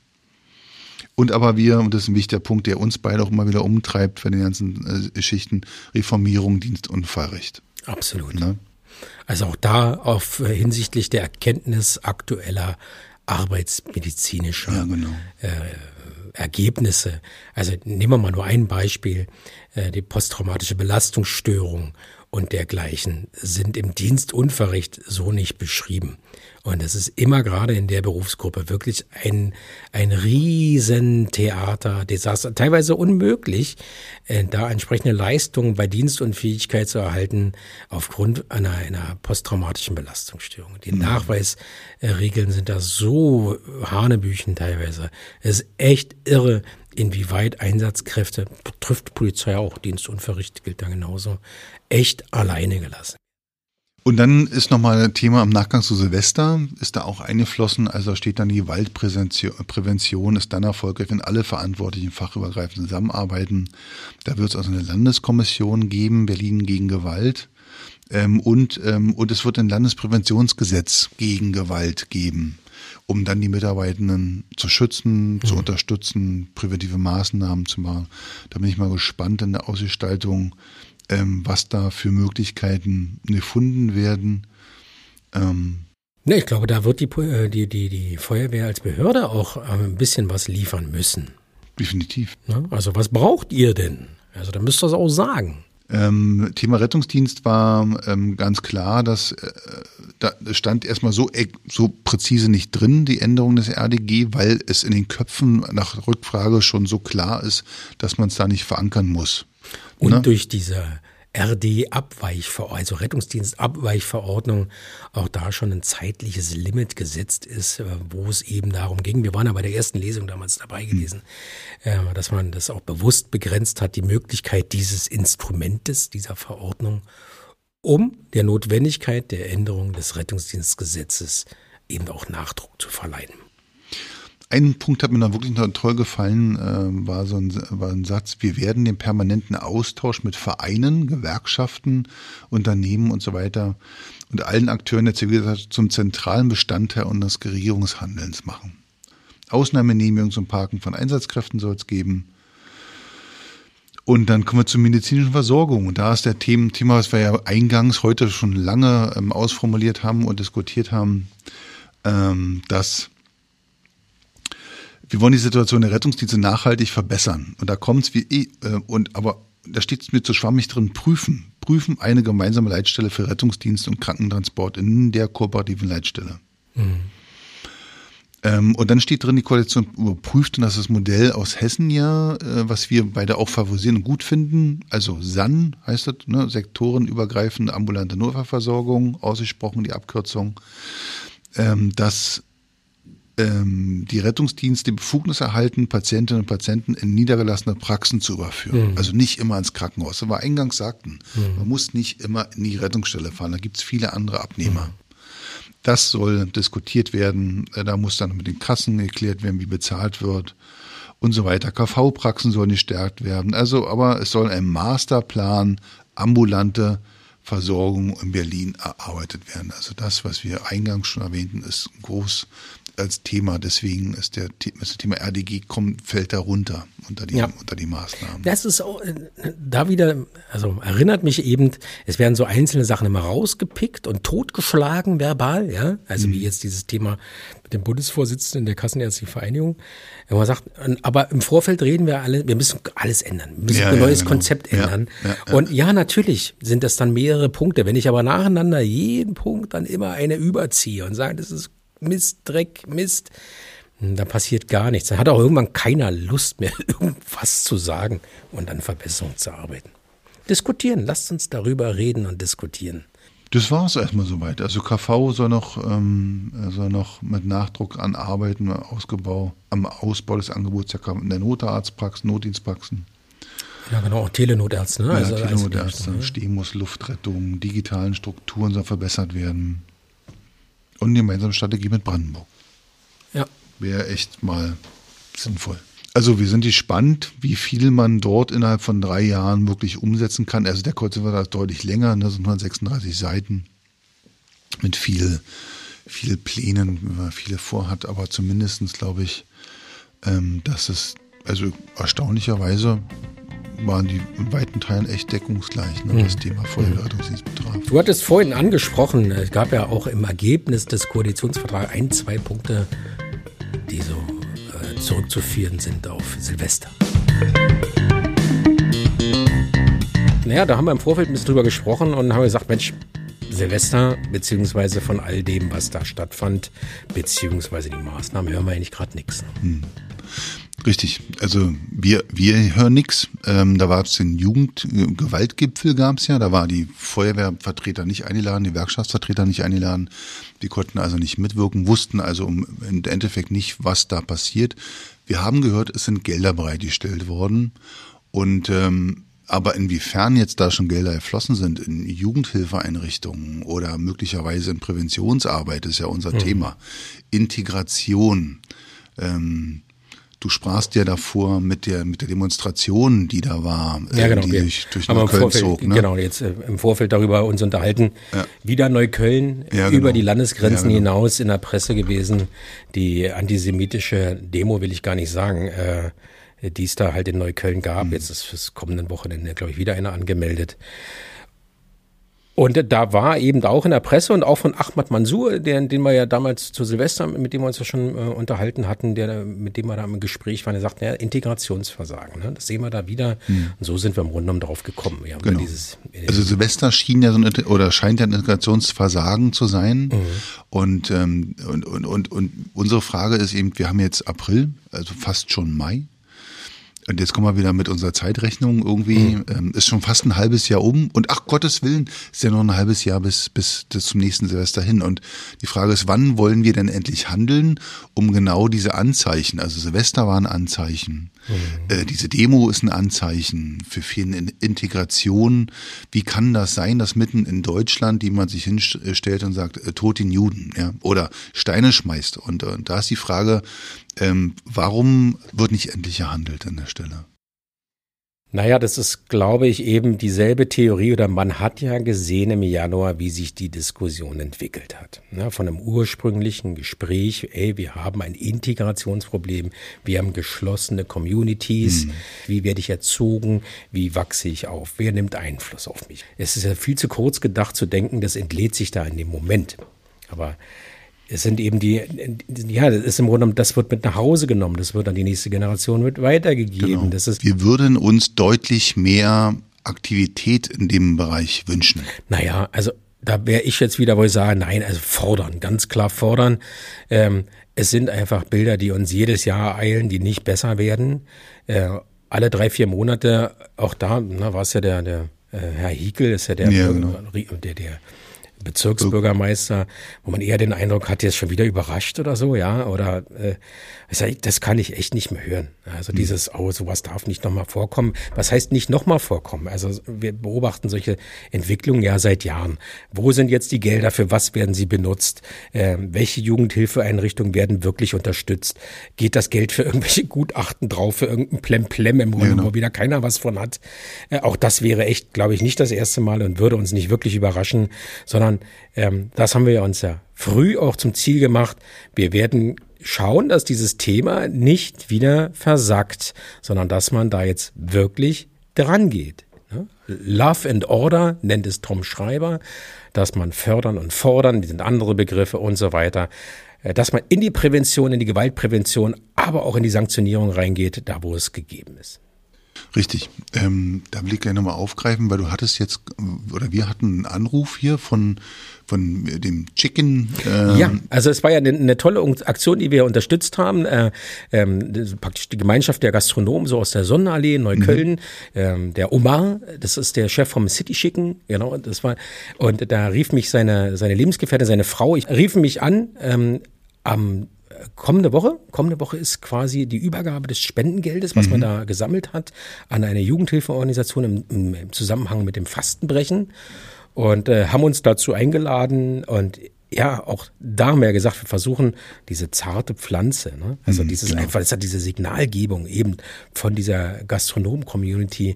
Und aber wir, und das ist ein wichtiger Punkt, der uns beide auch immer wieder umtreibt für die ganzen äh, Geschichten, Reformierung, Dienstunfallrecht. Absolut. Ne? Also auch da auf äh, hinsichtlich der Erkenntnis aktueller arbeitsmedizinischer ja, genau. äh, Ergebnisse. Also nehmen wir mal nur ein Beispiel. Äh, die posttraumatische Belastungsstörung und dergleichen sind im Dienstunverricht so nicht beschrieben. Und es ist immer gerade in der Berufsgruppe wirklich ein, ein Riesentheater, Desaster, teilweise unmöglich, äh, da entsprechende Leistungen bei Dienstunfähigkeit zu erhalten aufgrund einer, einer posttraumatischen Belastungsstörung. Die mhm. Nachweisregeln sind da so hanebüchen teilweise. Es ist echt irre, inwieweit Einsatzkräfte, betrifft Polizei auch, Dienstunverricht gilt da genauso, echt alleine gelassen. Und dann ist nochmal ein Thema am Nachgang zu Silvester, ist da auch eingeflossen, also steht dann die Waldprävention, ist dann erfolgreich, wenn alle Verantwortlichen fachübergreifend zusammenarbeiten. Da wird es also eine Landeskommission geben, Berlin gegen Gewalt. Ähm, und, ähm, und es wird ein Landespräventionsgesetz gegen Gewalt geben um dann die Mitarbeitenden zu schützen, mhm. zu unterstützen, präventive Maßnahmen zu machen. Da bin ich mal gespannt in der Ausgestaltung, ähm, was da für Möglichkeiten gefunden werden. Ähm, ne, ich glaube, da wird die, äh, die, die, die Feuerwehr als Behörde auch ähm, ein bisschen was liefern müssen. Definitiv. Ne? Also was braucht ihr denn? Also da müsst ihr es auch sagen. Ähm, Thema Rettungsdienst war ähm, ganz klar, dass äh, da stand erstmal so, so präzise nicht drin, die Änderung des RDG, weil es in den Köpfen nach Rückfrage schon so klar ist, dass man es da nicht verankern muss. Und ne? durch diese RD-Abweichverordnung, also Rettungsdienst-Abweichverordnung, auch da schon ein zeitliches Limit gesetzt ist, äh, wo es eben darum ging. Wir waren ja bei der ersten Lesung damals dabei hm. gewesen, mhm. dass man das auch bewusst begrenzt hat, die Möglichkeit dieses Instrumentes, dieser Verordnung, um der Notwendigkeit der Änderung des Rettungsdienstgesetzes eben auch Nachdruck zu verleihen. Ein Punkt hat mir dann wirklich noch toll gefallen, äh, war so ein, war ein Satz, wir werden den permanenten Austausch mit Vereinen, Gewerkschaften, Unternehmen und so weiter und allen Akteuren der Zivilgesellschaft zum zentralen Bestandteil unseres Regierungshandelns machen. Ausnahmenehmigung zum Parken von Einsatzkräften soll es geben. Und dann kommen wir zur medizinischen Versorgung. Und da ist der Thema, Thema was wir ja eingangs heute schon lange ähm, ausformuliert haben und diskutiert haben, ähm, dass wir wollen die Situation der Rettungsdienste nachhaltig verbessern. Und da kommt es wie, eh, äh, und aber da steht es mir zu schwammig drin, prüfen. Prüfen eine gemeinsame Leitstelle für Rettungsdienst und Krankentransport in der kooperativen Leitstelle. Mhm. Ähm, und dann steht drin, die Koalition überprüft, und das ist das Modell aus Hessen ja, äh, was wir beide auch favorisieren und gut finden. Also SAN heißt das, ne? sektorenübergreifende ambulante Notfallversorgung, ausgesprochen die Abkürzung, ähm, dass die Rettungsdienste die Befugnis erhalten, Patientinnen und Patienten in niedergelassene Praxen zu überführen. Mhm. Also nicht immer ins Krankenhaus. War eingangs sagten, mhm. man muss nicht immer in die Rettungsstelle fahren, da gibt es viele andere Abnehmer. Mhm. Das soll diskutiert werden. Äh, da muss dann mit den Kassen geklärt werden, wie bezahlt wird und so weiter. KV-Praxen sollen gestärkt werden. Also, aber es soll ein Masterplan ambulante Versorgung in Berlin erarbeitet werden. Also das, was wir eingangs schon erwähnten, ist groß als Thema. Deswegen ist der das Thema RDG kommt, fällt da runter unter die, ja. unter die Maßnahmen. Das ist auch, äh, da wieder, also erinnert mich eben, es werden so einzelne Sachen immer rausgepickt und totgeschlagen verbal, ja. Also mhm. wie jetzt dieses Thema mit dem Bundesvorsitzenden der Kassenärztlichen Vereinigung. Wenn man sagt, aber im Vorfeld reden wir alle, wir müssen alles ändern. Wir müssen ja, ein neues genau. Konzept ändern. Und ja, natürlich sind das dann mehrere Punkte. Wenn ich aber nacheinander jeden Punkt dann immer eine überziehe und sage, das ist Mist, Dreck, Mist. Hm, da passiert gar nichts. Dann hat auch irgendwann keiner Lust mehr, irgendwas zu sagen und an Verbesserungen zu arbeiten. Diskutieren, lasst uns darüber reden und diskutieren. Das war es erstmal soweit. Also KV soll noch, ähm, soll noch mit Nachdruck an Arbeiten, Ausgebau, am Ausbau des Angebots in der Notarztpraxen, Notdienstpraxen. Ja, genau, auch Telenotärzte. Ne? Ja, also Telenotärzte, ne? Stehmus, Luftrettung, digitalen Strukturen sollen verbessert werden und eine gemeinsame Strategie mit Brandenburg. Ja. Wäre echt mal sinnvoll. Also wir sind gespannt, wie viel man dort innerhalb von drei Jahren wirklich umsetzen kann. Also der Kurzvertrag ist deutlich länger, ne, das sind 136 Seiten mit viel, viel Plänen, wenn man viele vorhat, aber zumindestens glaube ich, ähm, dass es also erstaunlicherweise waren die in weiten Teilen echt deckungsgleich, ne, das mhm. Thema Feuerwehrrettungsdienst betraf. Du hattest vorhin angesprochen, es gab ja auch im Ergebnis des Koalitionsvertrags ein, zwei Punkte, die so äh, zurückzuführen sind auf Silvester. Naja, da haben wir im Vorfeld ein bisschen drüber gesprochen und haben gesagt, Mensch, Silvester, beziehungsweise von all dem, was da stattfand, beziehungsweise die Maßnahmen, hören wir eigentlich gerade nichts. Hm. Richtig. Also wir, wir hören nichts. Ähm, da war es den Jugendgewaltgipfel gab es ja. Da war die Feuerwehrvertreter nicht eingeladen, die Werkschaftsvertreter nicht eingeladen. Die konnten also nicht mitwirken, wussten also im Endeffekt nicht, was da passiert. Wir haben gehört, es sind Gelder bereitgestellt worden. Und ähm, aber inwiefern jetzt da schon Gelder geflossen sind in Jugendhilfeeinrichtungen oder möglicherweise in Präventionsarbeit, ist ja unser mhm. Thema. Integration. Ähm, Du sprachst ja davor mit der mit der Demonstration, die da war, ja, genau, die durch, durch Neukölln zog. Ne? Genau, jetzt äh, im Vorfeld darüber uns unterhalten. Ja. Wieder Neukölln ja, genau. über die Landesgrenzen ja, genau. hinaus in der Presse gewesen. Die antisemitische Demo will ich gar nicht sagen, äh, die es da halt in Neukölln gab. Mhm. Jetzt ist fürs kommenden Wochenende, glaube ich, wieder einer angemeldet. Und da war eben auch in der Presse und auch von Ahmad Mansour, den, den wir ja damals zu Silvester, mit dem wir uns ja schon äh, unterhalten hatten, der, mit dem wir da im Gespräch waren, der sagt, ja, Integrationsversagen, ne? das sehen wir da wieder. Mhm. Und so sind wir im Grunde genommen drauf gekommen. Ja, genau. Dieses, äh, also Silvester schien ja so ein, oder scheint ja ein Integrationsversagen zu sein. Mhm. Und, ähm, und, und, und, und unsere Frage ist eben, wir haben jetzt April, also fast schon Mai. Und jetzt kommen wir wieder mit unserer Zeitrechnung irgendwie, mhm. ähm, ist schon fast ein halbes Jahr um. Und ach Gottes Willen, ist ja noch ein halbes Jahr bis, bis, bis zum nächsten Silvester hin. Und die Frage ist, wann wollen wir denn endlich handeln, um genau diese Anzeichen, also Silvester war ein Anzeichen, mhm. äh, diese Demo ist ein Anzeichen für fehlende Integration. Wie kann das sein, dass mitten in Deutschland jemand sich hinstellt und sagt, äh, tot den Juden, ja, oder Steine schmeißt? Und, und da ist die Frage, ähm, warum wird nicht endlich gehandelt an der Stelle? Naja, das ist, glaube ich, eben dieselbe Theorie oder man hat ja gesehen im Januar, wie sich die Diskussion entwickelt hat. Ja, von einem ursprünglichen Gespräch, ey, wir haben ein Integrationsproblem, wir haben geschlossene Communities, hm. wie werde ich erzogen, wie wachse ich auf, wer nimmt Einfluss auf mich. Es ist ja viel zu kurz gedacht zu denken, das entlädt sich da in dem Moment. Aber es sind eben die, ja, das ist im Grunde, das wird mit nach Hause genommen, das wird an die nächste Generation mit weitergegeben. Genau. Das ist Wir würden uns deutlich mehr Aktivität in dem Bereich wünschen. Naja, also da wäre ich jetzt wieder, wo ich sage, nein, also fordern, ganz klar fordern. Ähm, es sind einfach Bilder, die uns jedes Jahr eilen, die nicht besser werden. Äh, alle drei, vier Monate, auch da, war es ja der, der äh, Herr Hiekel, ist ja der, Ja, genau. der, der Bezirksbürgermeister, wo man eher den Eindruck hat, der ist schon wieder überrascht oder so, ja, oder äh, sag, das kann ich echt nicht mehr hören. Also dieses, oh, sowas darf nicht nochmal vorkommen. Was heißt nicht nochmal vorkommen? Also wir beobachten solche Entwicklungen ja seit Jahren. Wo sind jetzt die Gelder? Für was werden sie benutzt? Ähm, welche Jugendhilfeeinrichtungen werden wirklich unterstützt? Geht das Geld für irgendwelche Gutachten drauf, für irgendein Plemplem im Grunde, genau. wo wieder keiner was von hat? Äh, auch das wäre echt, glaube ich, nicht das erste Mal und würde uns nicht wirklich überraschen, sondern ähm, das haben wir uns ja früh auch zum Ziel gemacht. Wir werden schauen, dass dieses Thema nicht wieder versackt, sondern dass man da jetzt wirklich dran geht. ne? Love and Order nennt es Tom Schreiber, dass man fördern und fordern, die sind andere Begriffe und so weiter, äh, dass man in die Prävention, in die Gewaltprävention, aber auch in die Sanktionierung reingeht, da wo es gegeben ist. Richtig. Ähm, da will ich gleich nochmal aufgreifen, weil du hattest jetzt, oder wir hatten einen Anruf hier von, von dem Chicken. ähm, Ja, also es war ja eine, eine tolle Aktion, die wir unterstützt haben. Äh, ähm, praktisch die Gemeinschaft der Gastronomen so aus der Sonnenallee in Neukölln. Ähm, der Omar, das ist der Chef vom City Chicken, genau. Das war und da rief mich seine seine Lebensgefährtin, seine Frau, ich rief mich an ähm, am kommende Woche. Kommende Woche ist quasi die Übergabe des Spendengeldes, was man da gesammelt hat, an eine Jugendhilfeorganisation im, im, Zusammenhang mit dem Fastenbrechen und äh, haben uns dazu eingeladen und ja, auch da haben wir ja gesagt, wir versuchen diese zarte Pflanze, ne? also dieses einfach, es hat diese Signalgebung eben von dieser Gastronom-Community,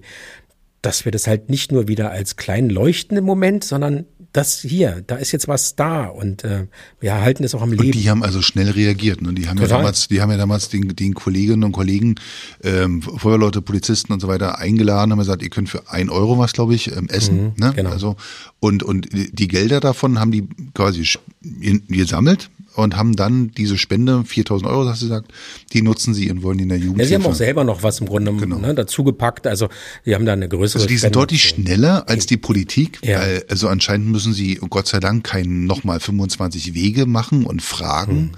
dass wir das halt nicht nur wieder als kleinen leuchtenden Moment, sondern das hier, da ist jetzt was da und äh, wir erhalten es auch am Und Leben. die haben also schnell reagiert. Ne? Die haben ja damals, die haben ja damals den, den Kolleginnen und Kollegen, ähm, Feuerleute, Polizisten und so weiter eingeladen, haben gesagt, ihr könnt für ein Euro was, glaube ich, ähm, essen. ne? genau. Also und und die Gelder davon haben die quasi gesammelt und haben dann diese Spende 4.000 Euro, hast du gesagt, die nutzen sie und wollen die in der Jugend. ja, sie haben auch selber noch was im Grunde ne, dazu gepackt. Also die haben da eine größere Also die sind Spende- deutlich schneller als die Politik, Ja. weil also anscheinend müssen sie Gott sei Dank keinen nochmal 25 Wege machen und fragen. Hm.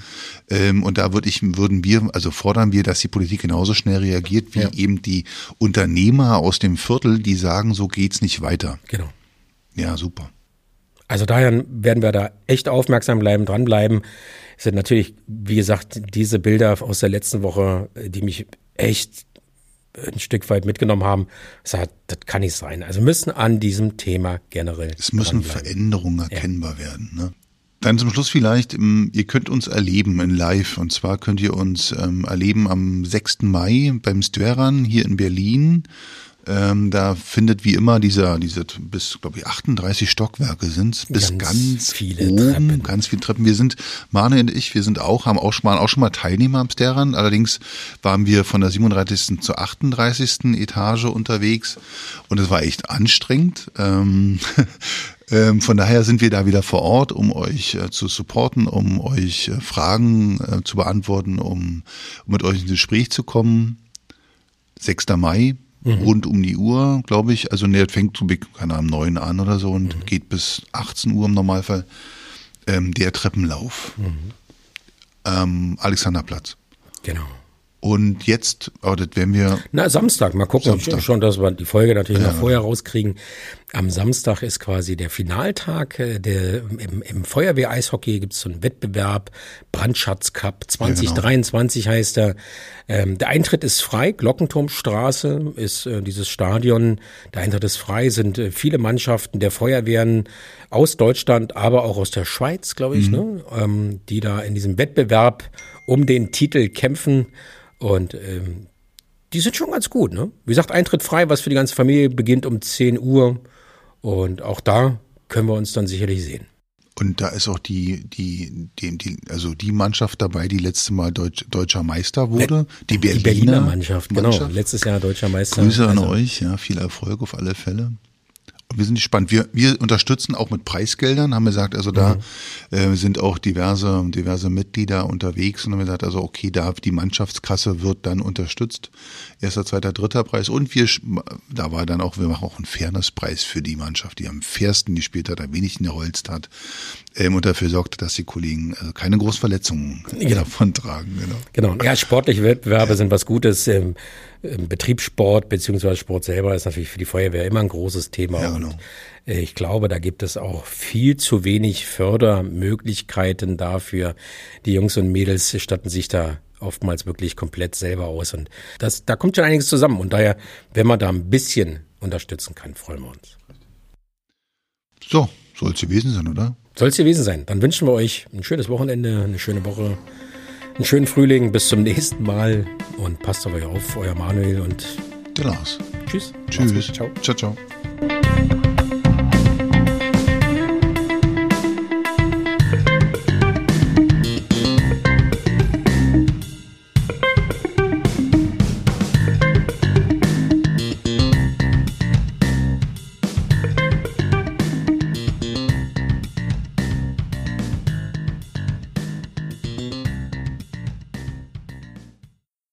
Ähm, und da würde ich, würden wir, also fordern wir, dass die Politik genauso schnell reagiert wie Ja. eben die Unternehmer aus dem Viertel, die sagen, so geht's nicht weiter. Genau. Ja, super. Also daher werden wir da echt aufmerksam bleiben, dranbleiben. Es sind natürlich, wie gesagt, diese Bilder aus der letzten Woche, die mich echt ein Stück weit mitgenommen haben. Ich sag, das kann nicht sein. Also müssen an diesem Thema generell. Es müssen. Veränderungen erkennbar werden. Ne? Dann zum Schluss vielleicht, ähm, ihr könnt uns erleben in Live. Und zwar könnt ihr uns ähm, erleben am 6. Mai beim Stveran hier in Berlin. Ähm, da findet wie immer dieser, diese bis, glaube ich, 38 Stockwerke sind bis Ganz ganz, viele oben, Treppen. ganz viele Treppen. Wir sind, Mane und ich, wir sind auch, haben auch schon, waren auch schon mal Teilnehmer am Stveran. Allerdings waren wir von der 37. zur 38. Etage unterwegs und es war echt anstrengend. Ähm, ähm, von daher sind wir da wieder vor Ort, um euch äh, zu supporten, um euch äh, Fragen äh, zu beantworten, um, um mit euch ins Gespräch zu kommen. 6. Mai, rund um die Uhr, glaube ich. Also ne, das fängt so, keine Ahnung, 9 an oder so und geht bis 18 Uhr im Normalfall. Ähm, der Treppenlauf. Ähm, Alexanderplatz. Genau. Und jetzt, das werden wir, Na, Samstag, mal gucken, Samstag. schon, dass wir die Folge natürlich noch vorher rauskriegen. Am Samstag ist quasi der Finaltag. äh, Der, Im, im Feuerwehr-Eishockey gibt es so einen Wettbewerb, Brandschatz-Cup 2023 heißt er. Ähm, der Eintritt ist frei, Glockenturmstraße ist äh, dieses Stadion. Der Eintritt ist frei, sind äh, viele Mannschaften der Feuerwehren aus Deutschland, aber auch aus der Schweiz, glaube ich, ne? ähm, die da in diesem Wettbewerb um den Titel kämpfen. Und ähm, die sind schon ganz gut, ne? Wie gesagt, Eintritt frei, was für die ganze Familie beginnt um 10 Uhr. Und auch da können wir uns dann sicherlich sehen. und da ist auch die, die, die, die also die Mannschaft dabei, die letzte Mal Deutsch, deutscher Meister wurde. Die Berliner, die Berliner Mannschaft, genau. Letztes Jahr deutscher Meister. Grüße an Also, euch, ja, viel Erfolg auf alle Fälle. Wir sind gespannt. Wir, wir unterstützen auch mit Preisgeldern, haben wir gesagt, also da mhm. äh, sind auch diverse, diverse Mitglieder unterwegs und haben gesagt, also okay, da die Mannschaftskasse wird dann unterstützt. Erster, zweiter, dritter Preis. Und wir, da war dann auch, wir machen auch einen Fairnesspreis für die Mannschaft, die am fairsten gespielt hat, am wenigsten geholzt hat ähm, und dafür sorgt, dass die Kollegen also keine Großverletzungen genau. davon tragen. Genau. genau. Ja, sportliche Wettbewerbe ja. sind was Gutes. Ähm, Betriebssport beziehungsweise Sport selber ist natürlich für die Feuerwehr immer ein großes Thema. Ja, genau. Und äh, ich glaube, da gibt es auch viel zu wenig Fördermöglichkeiten dafür. Die Jungs und Mädels statten sich da oftmals wirklich komplett selber aus. Und das, da kommt schon einiges zusammen. Und daher, wenn man da ein bisschen unterstützen kann, freuen wir uns. So, soll es gewesen sein, oder? Soll es gewesen sein. Dann wünschen wir euch ein schönes Wochenende, eine schöne Woche, einen schönen Frühling. Bis zum nächsten Mal und passt auf euch auf, euer Manuel und der Lars. Tschüss. Tschüss. Ciao. Ciao, ciao.